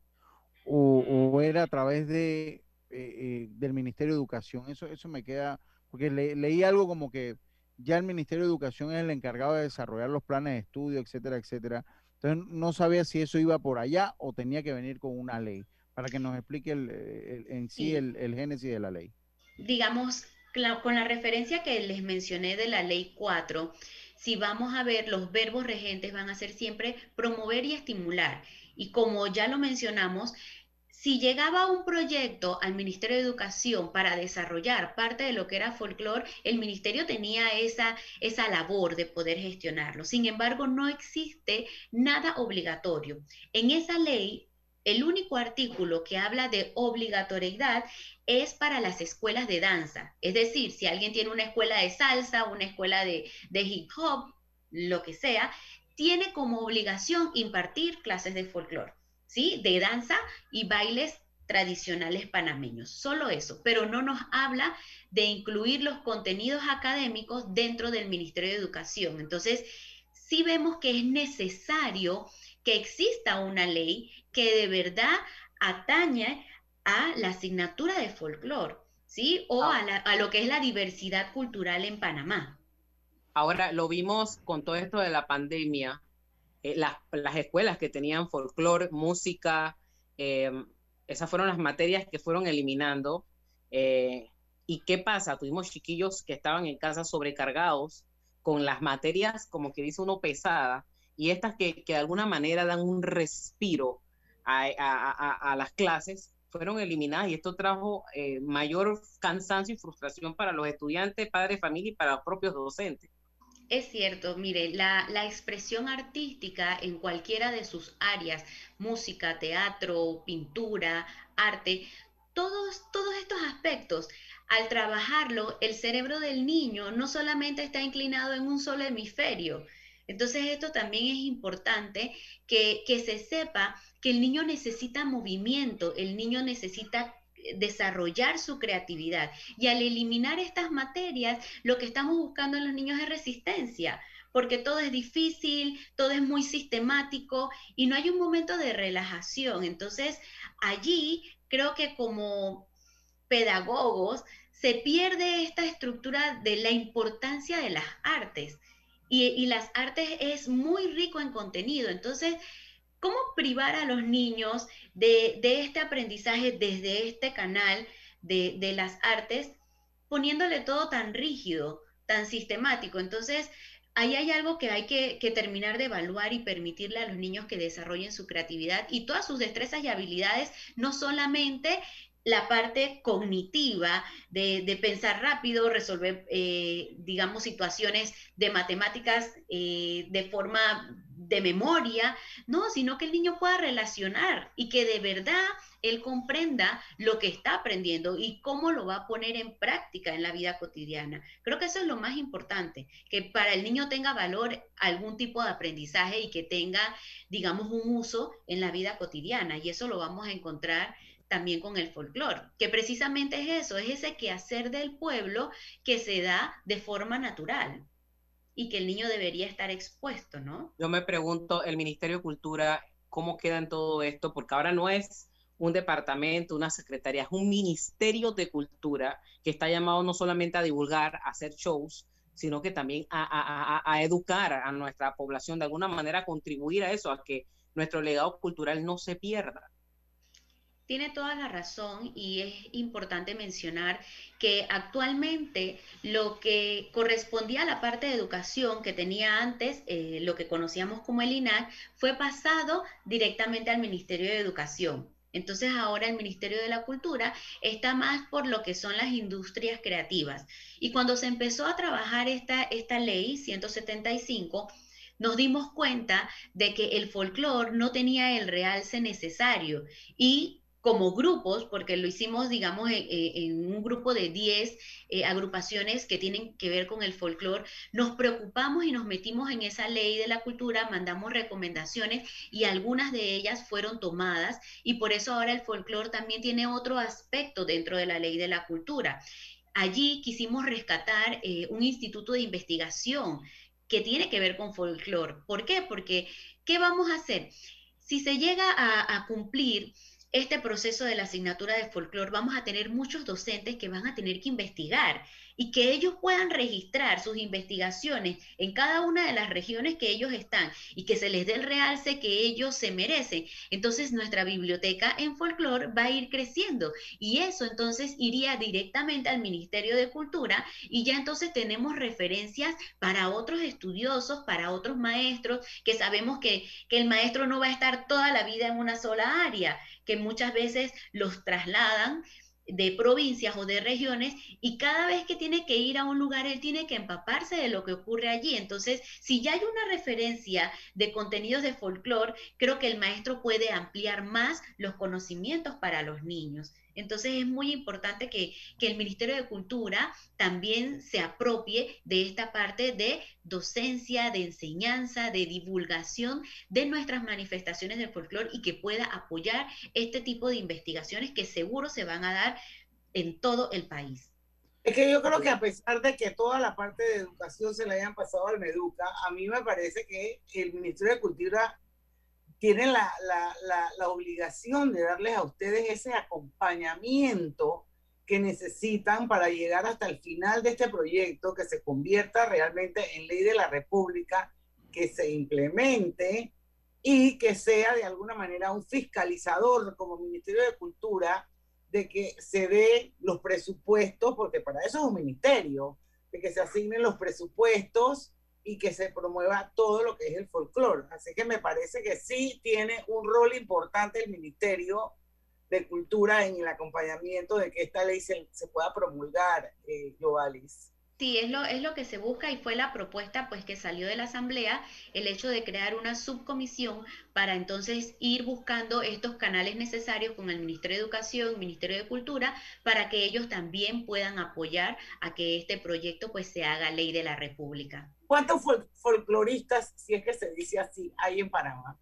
o, era a través de, eh, eh, del Ministerio de Educación? Eso, eso me queda, porque leí algo como que ya el Ministerio de Educación es el encargado de desarrollar los planes de estudio, etcétera, etcétera. Entonces no sabía si eso iba por allá o tenía que venir con una ley, para que nos explique en sí, El, el génesis de la ley. Digamos, con la referencia que les mencioné de la ley 4, si vamos a ver, los verbos regentes van a ser siempre promover y estimular. Y como ya lo mencionamos, si llegaba un proyecto al Ministerio de Educación para desarrollar parte de lo que era folclore, el ministerio tenía esa, esa labor de poder gestionarlo. Sin embargo, no existe nada obligatorio. En esa ley el único artículo que habla de obligatoriedad es para las escuelas de danza. Es decir, si alguien tiene una escuela de salsa, una escuela de, hip hop, lo que sea, tiene como obligación impartir clases de folclore, ¿sí? De danza y bailes tradicionales panameños, solo eso, pero no nos habla de incluir los contenidos académicos dentro del Ministerio de Educación. Entonces, sí vemos que es necesario que exista una ley que de verdad atañe a la asignatura de folclore, ¿sí? O a, a lo que es la diversidad cultural en Panamá. Ahora lo vimos con todo esto de la pandemia, eh, las, las, escuelas que tenían folclore, música, eh, esas fueron las materias que fueron eliminando. Eh, ¿Y qué pasa? Tuvimos chiquillos que estaban en casa sobrecargados con las materias, como que dice uno, pesada, y estas que, que de alguna manera dan un respiro a, a, a, las clases, fueron eliminadas y esto trajo eh, mayor cansancio y frustración para los estudiantes, padres, familia y para los propios docentes. Es cierto, mire, la, la, expresión artística en cualquiera de sus áreas, música, teatro, pintura, arte, todos, todos estos aspectos, al trabajarlo, el cerebro del niño no solamente está inclinado en un solo hemisferio. Entonces esto también es importante que, que se sepa que el niño necesita movimiento, el niño necesita desarrollar su creatividad. Y al eliminar estas materias, lo que estamos buscando en los niños es resistencia, porque todo es difícil, todo es muy sistemático y no hay un momento de relajación. Entonces, allí creo que como pedagogos se pierde esta estructura de la importancia de las artes. Y, y las artes es muy rico en contenido. Entonces, ¿Cómo privar a los niños de, este aprendizaje desde este canal de, las artes, poniéndole todo tan rígido, tan sistemático? Entonces, ahí hay algo que hay que, terminar de evaluar y permitirle a los niños que desarrollen su creatividad y todas sus destrezas y habilidades, no solamente la parte cognitiva de, pensar rápido, resolver, eh, digamos, situaciones de matemáticas eh, de forma de memoria, no, sino que el niño pueda relacionar y que de verdad él comprenda lo que está aprendiendo y cómo lo va a poner en práctica en la vida cotidiana. Creo que eso es lo más importante, que para el niño tenga valor algún tipo de aprendizaje y que tenga, digamos, un uso en la vida cotidiana. Y eso lo vamos a encontrar también con el folclore, que precisamente es eso, es ese quehacer del pueblo que se da de forma natural y que el niño debería estar expuesto, ¿no? Yo me pregunto, el Ministerio de Cultura, ¿cómo queda en todo esto? Porque ahora no es un departamento, una secretaría, es un ministerio de cultura que está llamado no solamente a divulgar, a hacer shows, sino que también a, a, educar a nuestra población, de alguna manera contribuir a eso, a que nuestro legado cultural no se pierda. Tiene toda la razón y es importante mencionar que actualmente lo que correspondía a la parte de educación que tenía antes, eh, lo que conocíamos como el INAC, fue pasado directamente al Ministerio de Educación. Entonces ahora el Ministerio de la Cultura está más por lo que son las industrias creativas. Y cuando se empezó a trabajar esta, esta ley 175, nos dimos cuenta de que el folclore no tenía el realce necesario y como grupos, porque lo hicimos, digamos, en, un grupo de 10 eh, agrupaciones que tienen que ver con el folclore, nos preocupamos y nos metimos en esa ley de la cultura, mandamos recomendaciones y algunas de ellas fueron tomadas y por eso ahora el folclore también tiene otro aspecto dentro de la ley de la cultura. Allí quisimos rescatar eh, un instituto de investigación que tiene que ver con folclore. ¿Por qué? Porque, ¿qué vamos a hacer? Si se llega a, a cumplir este proceso de la asignatura de folclore, vamos a tener muchos docentes que van a tener que investigar y que ellos puedan registrar sus investigaciones en cada una de las regiones que ellos están y que se les dé el realce que ellos se merecen. Entonces nuestra biblioteca en folclore va a ir creciendo y eso entonces iría directamente al Ministerio de Cultura y ya entonces tenemos referencias para otros estudiosos, para otros maestros, que sabemos que, que el maestro no va a estar toda la vida en una sola área, que muchas veces los trasladan de provincias o de regiones y cada vez que tiene que ir a un lugar, él tiene que empaparse de lo que ocurre allí. Entonces, si ya hay una referencia de contenidos de folclore, creo que el maestro puede ampliar más los conocimientos para los niños. Entonces es muy importante que, que, el Ministerio de Cultura también se apropie de esta parte de docencia, de enseñanza, de divulgación de nuestras manifestaciones del folclore y que pueda apoyar este tipo de investigaciones que seguro se van a dar en todo el país. Es que yo creo que a pesar de que toda la parte de educación se le hayan pasado al Meduca, a mí me parece que el Ministerio de Cultura tiene la, la, la, obligación de darles a ustedes ese acompañamiento que necesitan para llegar hasta el final de este proyecto, que se convierta realmente en ley de la República, que se implemente y que sea de alguna manera un fiscalizador como Ministerio de Cultura de que se dé los presupuestos, porque para eso es un ministerio, de que se asignen los presupuestos y que se promueva todo lo que es el folclore. Así que me parece que sí tiene un rol importante el Ministerio de Cultura en el acompañamiento de que esta ley se, pueda promulgar, eh, Jovalis. Sí, es lo, es lo que se busca y fue la propuesta pues que salió de la Asamblea, el hecho de crear una subcomisión para entonces ir buscando estos canales necesarios con el Ministerio de Educación, Ministerio de Cultura, para que ellos también puedan apoyar a que este proyecto pues se haga ley de la República. ¿Cuántos fol folcloristas, si es que se dice así, hay en Panamá?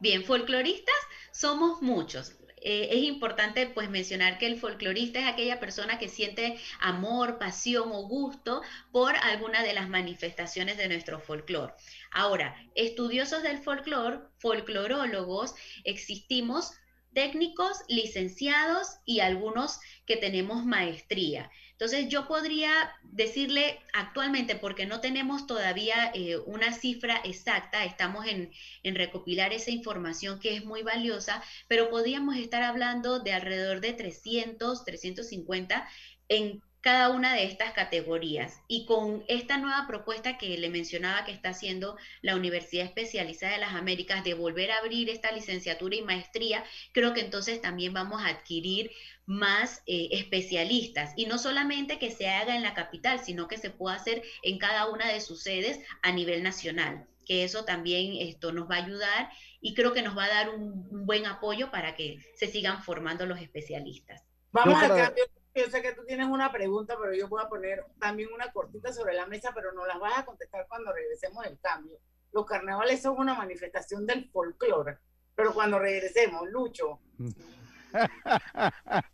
Bien, folcloristas somos muchos. Eh, es importante pues mencionar que el folclorista es aquella persona que siente amor, pasión o gusto por alguna de las manifestaciones de nuestro folclore. Ahora, estudiosos del folclore, folclorólogos, existimos técnicos, licenciados y algunos que tenemos maestría. Entonces yo podría decirle actualmente, porque no tenemos todavía eh, una cifra exacta, estamos en, en, recopilar esa información que es muy valiosa, pero podríamos estar hablando de alrededor de 300, 350 en cada una de estas categorías. Y con esta nueva propuesta que le mencionaba que está haciendo la Universidad Especializada de las Américas de volver a abrir esta licenciatura y maestría, creo que entonces también vamos a adquirir más eh, especialistas y no solamente que se haga en la capital, sino que se pueda hacer en cada una de sus sedes a nivel nacional que eso también esto nos va a ayudar y creo que nos va a dar un, un buen apoyo para que se sigan formando los especialistas. Vamos al cambio yo sé que tú tienes una pregunta, pero yo voy a poner también una cortita sobre la mesa, pero no las vas a contestar cuando regresemos del cambio. Los carnavales son una manifestación del folclore, pero cuando regresemos, Lucho.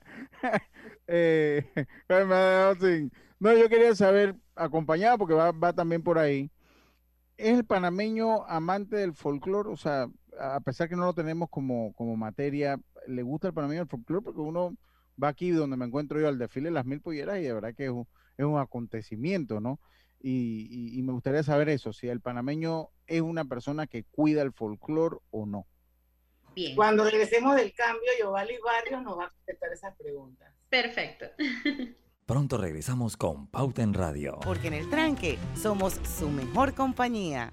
eh, no, yo quería saber, acompañado, porque va, va también por ahí, ¿es el panameño amante del folclore? O sea, a pesar que no lo tenemos como, como materia, ¿le gusta el panameño el folclore? Porque uno va aquí donde me encuentro yo al desfile de las mil polleras y de verdad que es un, es un acontecimiento, ¿no? Y, y, y, me gustaría saber eso, si el panameño es una persona que cuida el folclore o no. Bien. Cuando regresemos del cambio, Yovali Barrios nos va a contestar esas preguntas. Perfecto. Pronto regresamos con Pauta en Radio. Porque en el tranque somos su mejor compañía.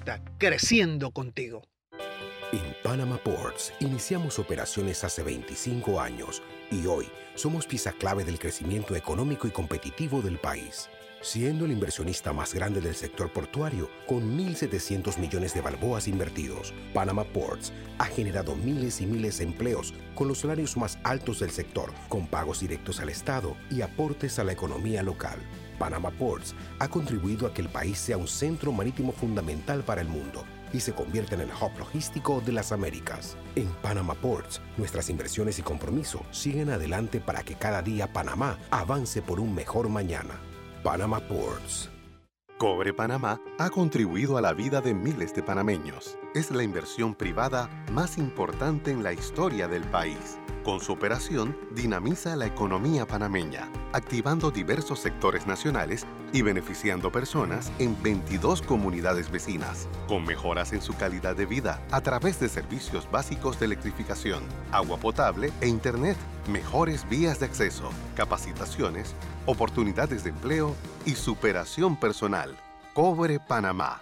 creciendo contigo. En Panama Ports iniciamos operaciones hace 25 años y hoy somos pieza clave del crecimiento económico y competitivo del país siendo el inversionista más grande del sector portuario, con 1.700 millones de balboas invertidos. Panama Ports ha generado miles y miles de empleos con los salarios más altos del sector, con pagos directos al Estado y aportes a la economía local. Panama Ports ha contribuido a que el país sea un centro marítimo fundamental para el mundo y se convierta en el hub logístico de las Américas. En Panama Ports, nuestras inversiones y compromiso siguen adelante para que cada día Panamá avance por un mejor mañana. Panama Ports. Cobre Panamá ha contribuido a la vida de miles de panameños. Es la inversión privada más importante en la historia del país Con su operación, dinamiza la economía panameña, activando diversos sectores nacionales y beneficiando personas en 22 comunidades vecinas, con mejoras en su calidad de vida a través de servicios básicos de electrificación, agua potable e Internet, mejores vías de acceso, capacitaciones, oportunidades de empleo y superación personal. Cobre Panamá.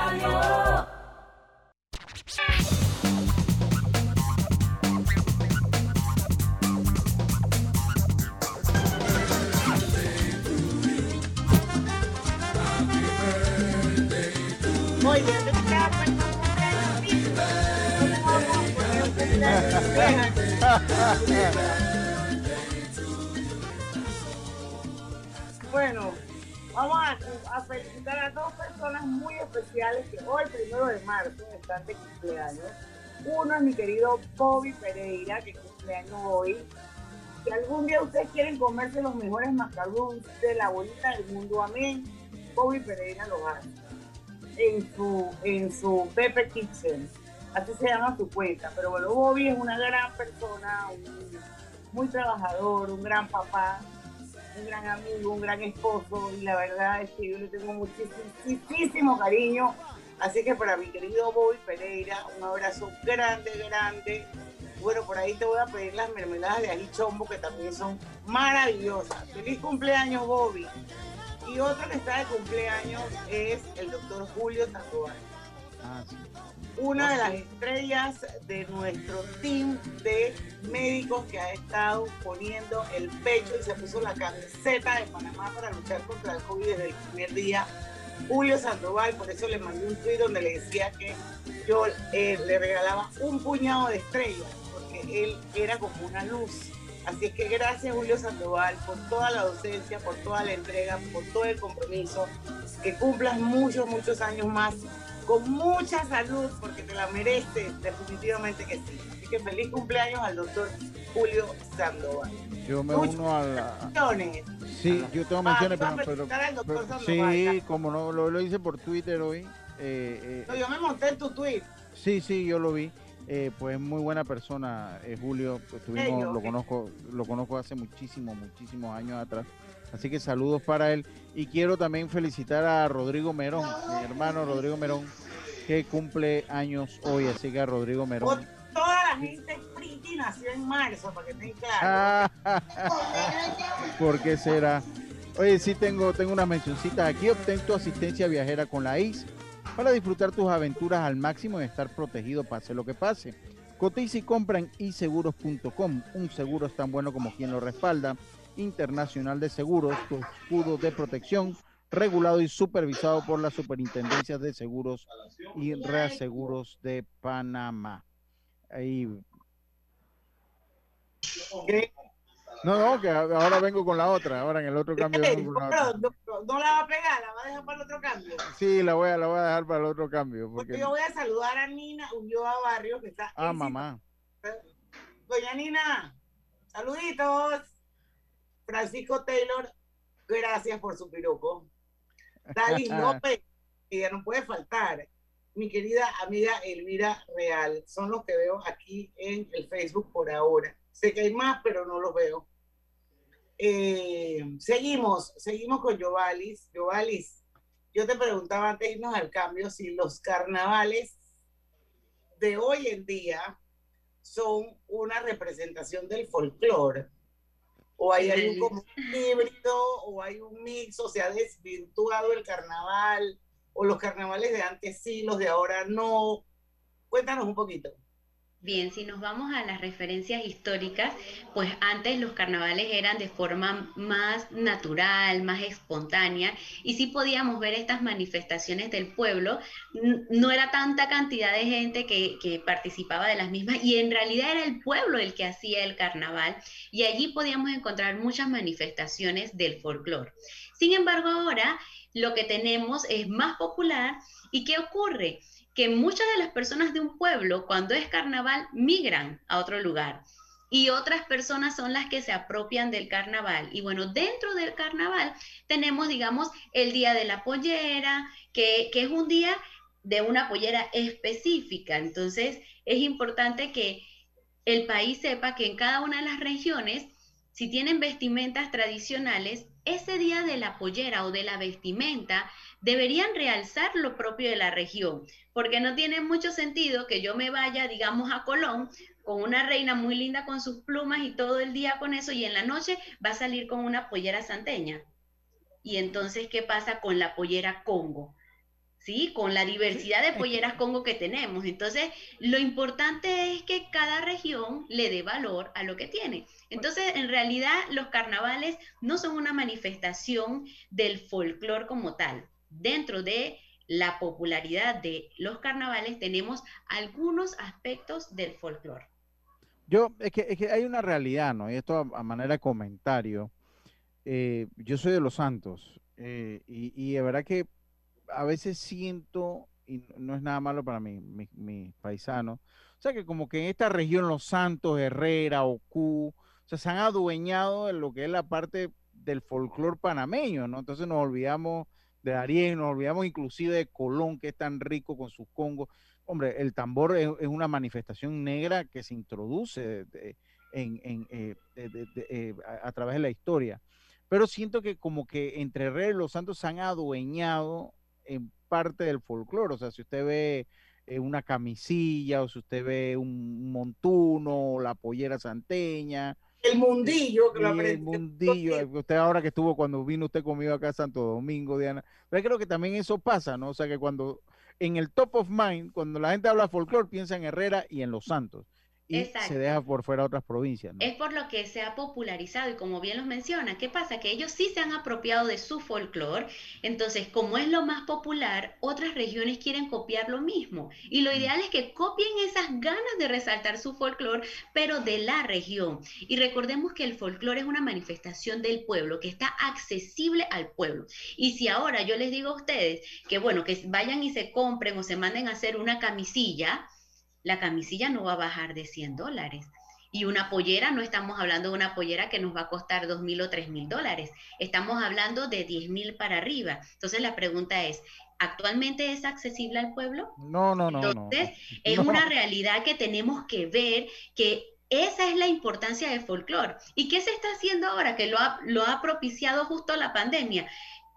Bobby Pereira, que cumpleaños hoy. Si algún día ustedes quieren comerse los mejores macarons de la bolita del mundo, amén, Bobby Pereira los hace en su, en su Pepe Kitchen. Así se llama su cuenta. Pero bueno, Bobby es una gran persona, muy trabajador, un gran papá, un gran amigo, un gran esposo. Y la verdad es que yo le tengo muchísimo cariño. Así que para mi querido Bobby Pereira, un abrazo grande, grande. Bueno, por ahí te voy a pedir las mermeladas de ají chombo que también son maravillosas. Feliz cumpleaños, Bobby. Y otro que está de cumpleaños es el doctor Julio Sandoval. Una de las estrellas de nuestro team de médicos que ha estado poniendo el pecho y se puso la camiseta de Panamá para luchar contra el COVID desde el primer día. Julio Sandoval, por eso le mandé un tweet donde le decía que yo eh, le regalaba un puñado de estrellas, porque él era como una luz. Así es que gracias Julio Sandoval por toda la docencia, por toda la entrega, por todo el compromiso. Que cumplas muchos, muchos años más con mucha salud, porque te la mereces, definitivamente que sí. Así que feliz cumpleaños al doctor Julio Sandoval. Yo me Muchas uno a la... Sí, yo tengo Ah, menciones, pero, sí, como no, lo, lo hice por Twitter hoy. eh, eh, No, yo me monté en tu tweet. Sí, sí, yo lo vi. Eh, pues muy buena persona, eh, Julio. tuvimos- Bello, lo conozco, lo conozco hace muchísimos, muchísimos años atrás. Así que saludos para él. Y quiero también felicitar a Rodrigo Merón, mi hermano Rodrigo Merón, que cumple años hoy. Así que a Rodrigo Merón. La gente pretty nació en marzo, para que estén claros. Ah, ¿Por qué será? Oye, sí tengo, tengo unas mencioncitas aquí. Obtén tu asistencia viajera con la IS para disfrutar tus aventuras al máximo y estar protegido pase lo que pase. Cotiza y compra en iseguros.com. Un seguro es tan bueno como quien lo respalda. Internacional de Seguros, tu escudo de protección, regulado y supervisado por las superintendencias de seguros y reaseguros de Panamá. Ahí. No, no, que ahora vengo con la otra. Ahora en el otro cambio vengo con la Pero otra. no, no- no la va a pegar, la va a dejar para el otro cambio. Sí, la voy a, la voy a dejar para el otro cambio. Porque... Yo voy a saludar a Nina Ulloa Barrio, que está Ah, mamá. Doña Nina, saluditos. Francisco Taylor, gracias por su piropo. Dalis López, que ya no puede faltar. Mi querida amiga Elvira Real, son los que veo aquí en el Facebook por ahora. Sé que hay más, pero no los veo. Eh, seguimos, seguimos con Jovalis. Jovalis, yo te preguntaba antes de irnos al cambio si los carnavales de hoy en día son una representación del folclore o hay, un híbrido o hay un mix o se ha desvirtuado el carnaval o los carnavales de antes sí, los de ahora no. Cuéntanos un poquito. Bien, si nos vamos a las referencias históricas, pues antes los carnavales eran de forma más natural, más espontánea, y sí podíamos ver estas manifestaciones del pueblo. No era tanta cantidad de gente que, que participaba de las mismas, y en realidad era el pueblo el que hacía el carnaval, y allí podíamos encontrar muchas manifestaciones del folclore. Sin embargo, ahora lo que tenemos es más popular, ¿y qué ocurre? que muchas de las personas de un pueblo, cuando es carnaval, migran a otro lugar. Y otras personas son las que se apropian del carnaval. Y bueno, dentro del carnaval tenemos, digamos, el día de la pollera, que, que es un día de una pollera específica. Entonces, es importante que el país sepa que en cada una de las regiones, si tienen vestimentas tradicionales, ese día de la pollera o de la vestimenta deberían realzar lo propio de la región, porque no tiene mucho sentido que yo me vaya, digamos, a Colón con una reina muy linda con sus plumas y todo el día con eso y en la noche va a salir con una pollera santeña. Y entonces, ¿qué pasa con la pollera Congo? ¿sí? Con la diversidad de polleras Congo que tenemos. Entonces, lo importante es que cada región le dé valor a lo que tiene. Entonces, en realidad, los carnavales no son una manifestación del folclore como tal dentro de la popularidad de los carnavales tenemos algunos aspectos del folclore. Yo, es que, es que, hay una realidad, ¿no? Y esto a, manera de comentario. Eh, yo soy de Los Santos eh, y, de verdad que a veces siento, y no es nada malo para mí, mis mi paisanos, o sea que como que en esta región Los Santos, Herrera, Ocú, sea, se han adueñado de lo que es la parte del folclore panameño, ¿no? Entonces nos olvidamos de Ariel, nos olvidamos inclusive de Colón, que es tan rico con sus congos. Hombre, el tambor es, una manifestación negra que se introduce en, eh, eh, a, través de la historia. Pero siento que como que entre Reyes y los Santos se han adueñado en parte del folclore. O sea, si usted ve eh, una camisilla o si usted ve un montuno, la pollera santeña, el mundillo, que lo El mundillo, usted ahora que estuvo cuando vino usted conmigo acá a Santo Domingo, Diana. Pero creo que también eso pasa, ¿no? O sea, que cuando en el top of mind, cuando la gente habla folclore, piensa en Herrera y en Los Santos y se deja por fuera otras provincias. Es por lo que se ha popularizado y como bien los menciona, ¿qué pasa? Que ellos sí se han apropiado de su folclore, entonces como es lo más popular, otras regiones quieren copiar lo mismo y lo mm. ideal es que copien esas ganas de resaltar su folclore, pero de la región. Y recordemos que el folclore es una manifestación del pueblo, que está accesible al pueblo. Y si ahora yo les digo a ustedes que bueno, que vayan y se compren o se manden a hacer una camisilla, la camisilla no va a bajar de 100 dólares. Y una pollera, no estamos hablando de una pollera que nos va a costar 2 mil o 3 mil dólares. Estamos hablando de 10 mil para arriba. Entonces la pregunta es, ¿actualmente es accesible al pueblo? No, no, no. Entonces es una realidad que tenemos que ver que esa es la importancia del folclore. ¿Y qué se está haciendo ahora que lo ha, lo ha propiciado justo la pandemia?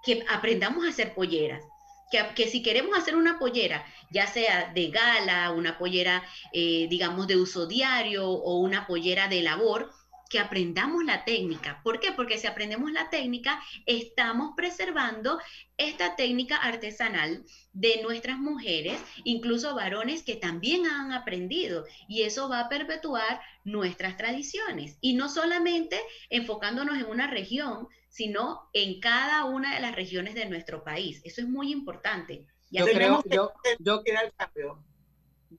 Que aprendamos a hacer polleras que, si queremos hacer una pollera, ya sea de gala, una pollera, eh, digamos, de uso diario o una pollera de labor, que aprendamos la técnica. ¿Por qué? Porque si aprendemos la técnica, estamos preservando esta técnica artesanal de nuestras mujeres, incluso varones que también han aprendido, y eso va a perpetuar nuestras tradiciones. Y no solamente enfocándonos en una región, sino en cada una de las regiones de nuestro país. Eso es muy importante. yo creo, yo, yo quiero el cambio.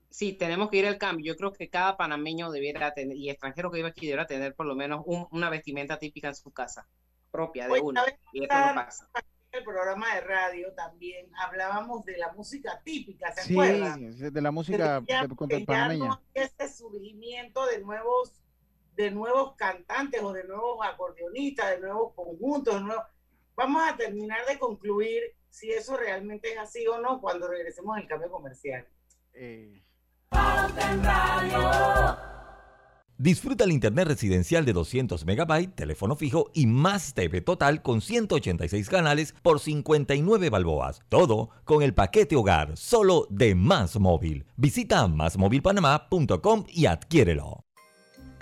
Sí, tenemos que ir al cambio. Yo creo que cada panameño debiera tener, y extranjero que vive aquí, debiera tener por lo menos una vestimenta típica en su casa, propia de uno. Y esto no pasa el programa de radio también hablábamos de la música típica, ¿se sí, de la música contemporánea. este surgimiento de nuevos de nuevos cantantes o de nuevos acordeonistas, de nuevos conjuntos, vamos a terminar de concluir si eso realmente es así o no cuando regresemos al cambio comercial. Eh. Disfruta el internet residencial de 200 MB, teléfono fijo y más TV total con 186 canales por 59 balboas. Todo con el paquete hogar solo de Más Móvil. Visita másmóvilpanamá.com y adquiérelo.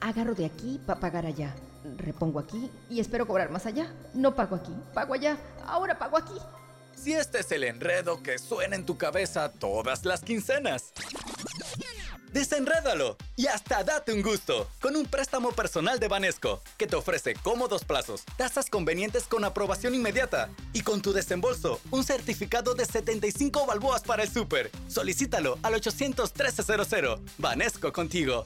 Agarro de aquí para pagar allá. Repongo aquí y espero cobrar más allá. No pago aquí, pago allá. Ahora pago aquí. Si este es el enredo que suena en tu cabeza todas las quincenas, desenrédalo y hasta date un gusto con un préstamo personal de Banesco que te ofrece cómodos plazos, tasas convenientes con aprobación inmediata y con tu desembolso un certificado de 75 balboas para el súper. Solicítalo al 800 1300. Banesco contigo.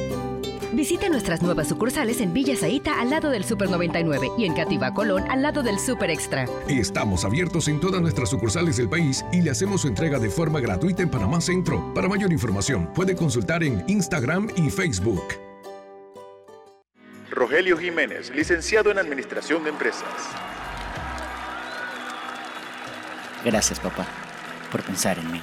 Visite nuestras nuevas sucursales en Villa Zaita al lado del Super 99 y en Cativa Colón al lado del Super Extra. Estamos abiertos en todas nuestras sucursales del país y le hacemos su entrega de forma gratuita en Panamá Centro. Para mayor información, puede consultar en Instagram y Facebook. Rogelio Jiménez, licenciado en Administración de Empresas. Gracias, papá, por pensar en mí.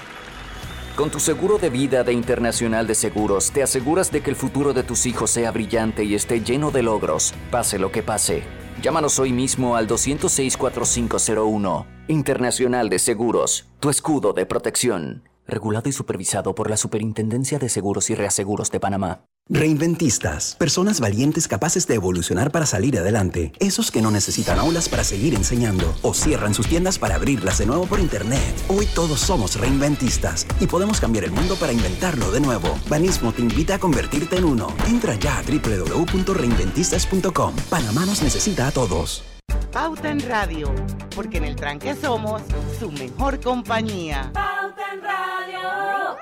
Con tu seguro de vida de Internacional de Seguros, te aseguras de que el futuro de tus hijos sea brillante y esté lleno de logros, pase lo que pase. Llámanos hoy mismo al 206-4501. Internacional de Seguros, tu escudo de protección. Regulado y supervisado por la Superintendencia de Seguros y Reaseguros de Panamá. Reinventistas, personas valientes capaces de evolucionar para salir adelante. Esos que no necesitan aulas para seguir enseñando o cierran sus tiendas para abrirlas de nuevo por internet. Hoy todos somos reinventistas y podemos cambiar el mundo para inventarlo de nuevo. Banismo te invita a convertirte en uno. Entra ya a www.reinventistas.com. Panamá nos necesita a todos. Pauta en Radio, porque en el tranque somos su mejor compañía. Pauta en Radio.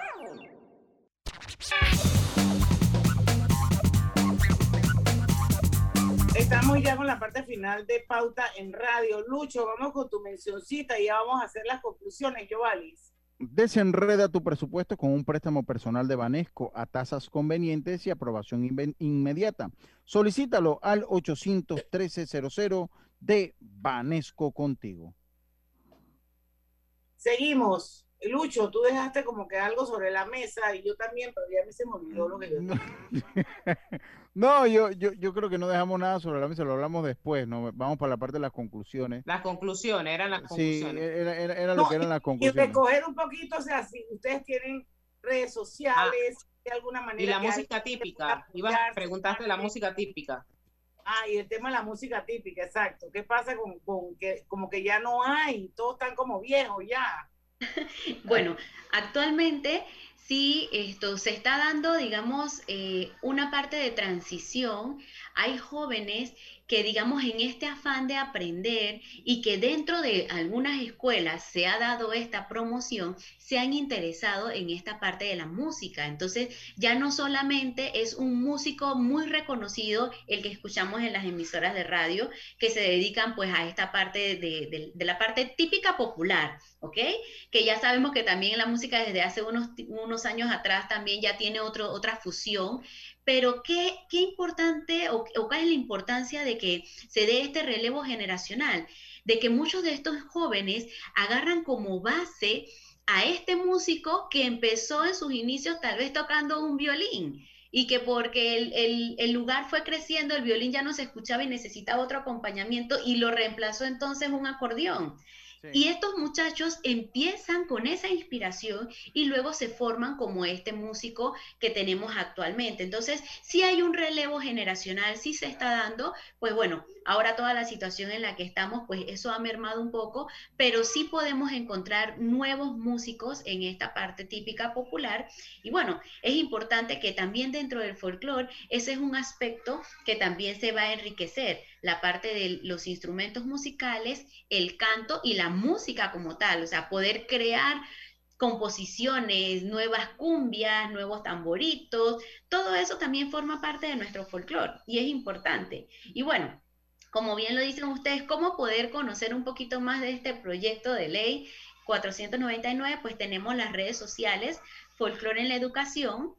Estamos ya con la parte final de Pauta en Radio. Lucho, vamos con tu mencioncita y ya vamos a hacer las conclusiones, Jovalis. Desenreda tu presupuesto con un préstamo personal de Banesco a tasas convenientes y aprobación inmediata. Solicítalo al 813-00 de Banesco contigo. Seguimos. Lucho, tú dejaste como que algo sobre la mesa y yo también, pero ya a mí se me olvidó lo que yo No, yo, yo, yo creo que no dejamos nada sobre la mesa, lo hablamos después, ¿no? Vamos para la parte de las conclusiones. Las conclusiones, eran las Sí, conclusiones. era, era- era lo que eran las Y conclusiones. recoger un poquito, o sea, si ustedes tienen redes sociales, de alguna manera. Y la música alguien típica. Ibas preguntarte la música típica. Ah, y el tema de la música típica, exacto. ¿Qué pasa con, con que como que ya no hay? Todos están como viejos ya. Bueno, actualmente sí, esto se está dando, digamos, eh, una parte de transición. Hay jóvenes que, digamos, en este afán de aprender y que dentro de algunas escuelas se ha dado esta promoción, se han interesado en esta parte de la música. Entonces, ya no solamente es un músico muy reconocido el que escuchamos en las emisoras de radio, que se dedican pues a esta parte de, de- la parte típica popular, ¿ok? Que ya sabemos que también la música desde hace unos, unos años atrás también ya tiene otro, otra fusión, pero qué, qué importante o, o cuál es la importancia de que se dé este relevo generacional, de que muchos de estos jóvenes agarran como base a este músico que empezó en sus inicios tal vez tocando un violín y que porque el, el- el lugar fue creciendo, el violín ya no se escuchaba y necesitaba otro acompañamiento y lo reemplazó entonces un acordeón. Y estos muchachos empiezan con esa inspiración y luego se forman como este músico que tenemos actualmente. Entonces, si hay un relevo generacional, sí se está dando, pues bueno, ahora toda la situación en la que estamos, pues eso ha mermado un poco, pero sí podemos encontrar nuevos músicos en esta parte típica popular. Y bueno, es importante que también dentro del folclore, ese es un aspecto que también se va a enriquecer, la parte de los instrumentos musicales, el canto y la música como tal, o sea, poder crear composiciones, nuevas cumbias, nuevos tamboritos, todo eso también forma parte de nuestro folclore y es importante. Y bueno, como bien lo dicen ustedes, ¿cómo poder conocer un poquito más de este proyecto de ley 499? Pues tenemos las redes sociales, Folclore en la Educación.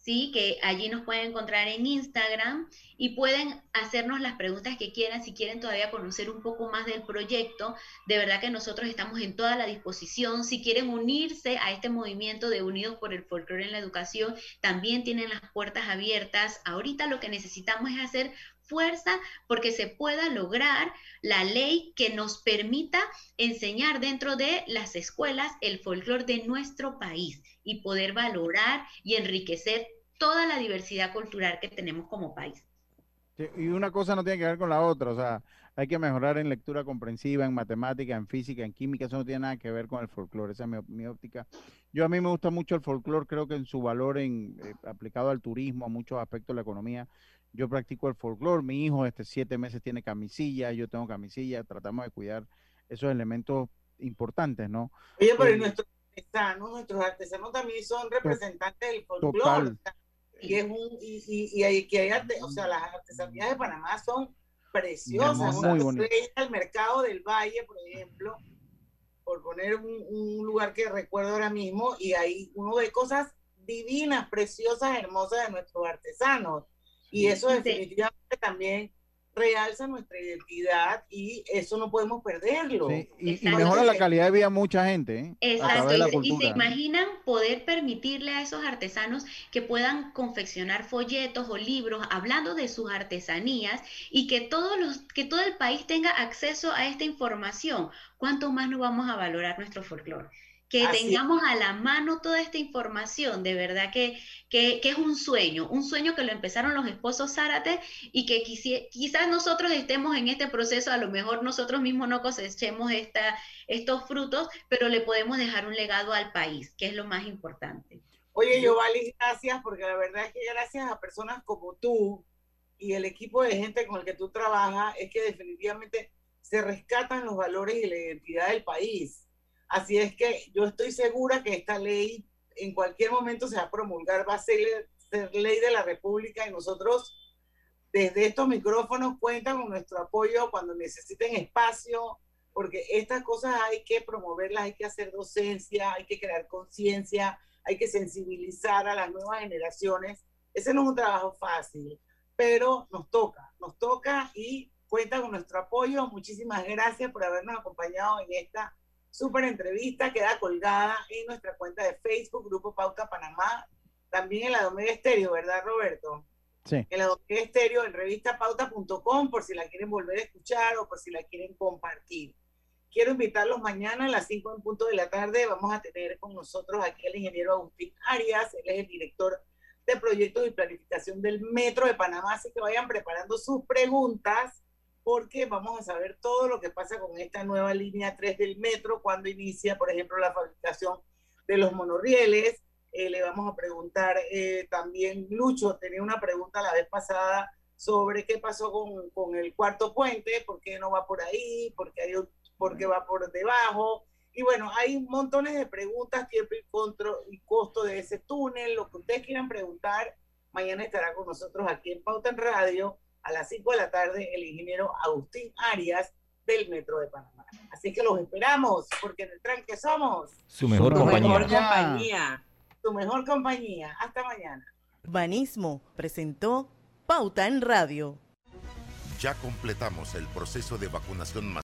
¿Sí? Que allí nos pueden encontrar en Instagram y pueden hacernos las preguntas que quieran, si quieren todavía conocer un poco más del proyecto. De verdad que nosotros estamos en toda la disposición. Si quieren unirse a este movimiento de Unidos por el Folclore en la Educación, también tienen las puertas abiertas. Ahorita lo que necesitamos es hacer fuerza porque se pueda lograr la ley que nos permita enseñar dentro de las escuelas el folclore de nuestro país y poder valorar y enriquecer toda la diversidad cultural que tenemos como país. y una cosa no tiene que ver con la otra, o sea, hay que mejorar en lectura comprensiva, en matemática, en física, en química, eso no tiene nada que ver con el folclore, esa es mi, óptica. Yo a mí me gusta mucho el folclore, creo que en su valor en, eh, aplicado al turismo, a muchos aspectos de la economía, yo practico el folclore, mi hijo este siete meses tiene camisilla, yo tengo camisilla, tratamos de cuidar esos elementos importantes, ¿no? Oye, pero eh, nuestros artesanos, nuestros artesanos también son representantes del folclore. Y es un, y, y, hay que hay o sea, las artesanías de Panamá son preciosas. Muy bonito. El mercado del Valle, por ejemplo, por poner un, un, lugar que recuerdo ahora mismo, y ahí uno ve cosas divinas, preciosas, hermosas de nuestros artesanos. Y eso definitivamente también realza nuestra identidad y eso no podemos perderlo. y, mejora la calidad de vida a mucha gente. ¿eh? Exacto. Y, se imaginan poder permitirle a esos artesanos que puedan confeccionar folletos o libros hablando de sus artesanías y que todos los que todo el país tenga acceso a esta información. ¿Cuánto más no vamos a valorar nuestro folclore? Que tengamos a la mano toda esta información, de verdad que, que, es un sueño, un sueño que lo empezaron los esposos Zárate y que quizás nosotros estemos en este proceso, a lo mejor nosotros mismos no cosechemos esta, estos frutos, pero le podemos dejar un legado al país, que es lo más importante. Oye, Giovanni, gracias, porque la verdad es que gracias a personas como tú y el equipo de gente con el que tú trabajas, es que definitivamente se rescatan los valores y la identidad del país Así es que yo estoy segura que esta ley en cualquier momento se va a promulgar, va a ser, ley de la República y nosotros desde estos micrófonos cuentan con nuestro apoyo cuando necesiten espacio, porque estas cosas hay que promoverlas, hay que hacer docencia, hay que crear conciencia, hay que sensibilizar a las nuevas generaciones. Ese no es un trabajo fácil, pero nos toca, nos toca y cuenta con nuestro apoyo. Muchísimas gracias por habernos acompañado en esta Super entrevista queda colgada en nuestra cuenta de Facebook, Grupo Pauta Panamá, también en la Omega Estéreo, ¿verdad, Roberto? Sí. En la Omega Estéreo, en revistapauta.com, por si la quieren volver a escuchar o por si la quieren compartir. Quiero invitarlos mañana a las 5 en punto de la tarde. Vamos a tener con nosotros aquí al ingeniero Agustín Arias, él es el director de proyectos y planificación del Metro de Panamá, así que vayan preparando sus preguntas porque vamos a saber todo lo que pasa con esta nueva línea 3 del metro, cuando inicia, por ejemplo, la fabricación de los monorrieles. Eh, le vamos a preguntar eh, también, Lucho tenía una pregunta la vez pasada sobre qué pasó con, con, el cuarto puente, por qué no va por ahí, por qué, va por debajo. Y bueno, hay montones de preguntas, tiempo y, y costo de ese túnel, lo que ustedes quieran preguntar, mañana estará con nosotros aquí en Pauta en Radio a las 5 de la tarde el ingeniero Agustín Arias del Metro de Panamá. Así que los esperamos, porque en el tranque somos su mejor, compañía. mejor compañía. Su mejor compañía. Hasta mañana. Banismo presentó Pauta en Radio. Ya completamos el proceso de vacunación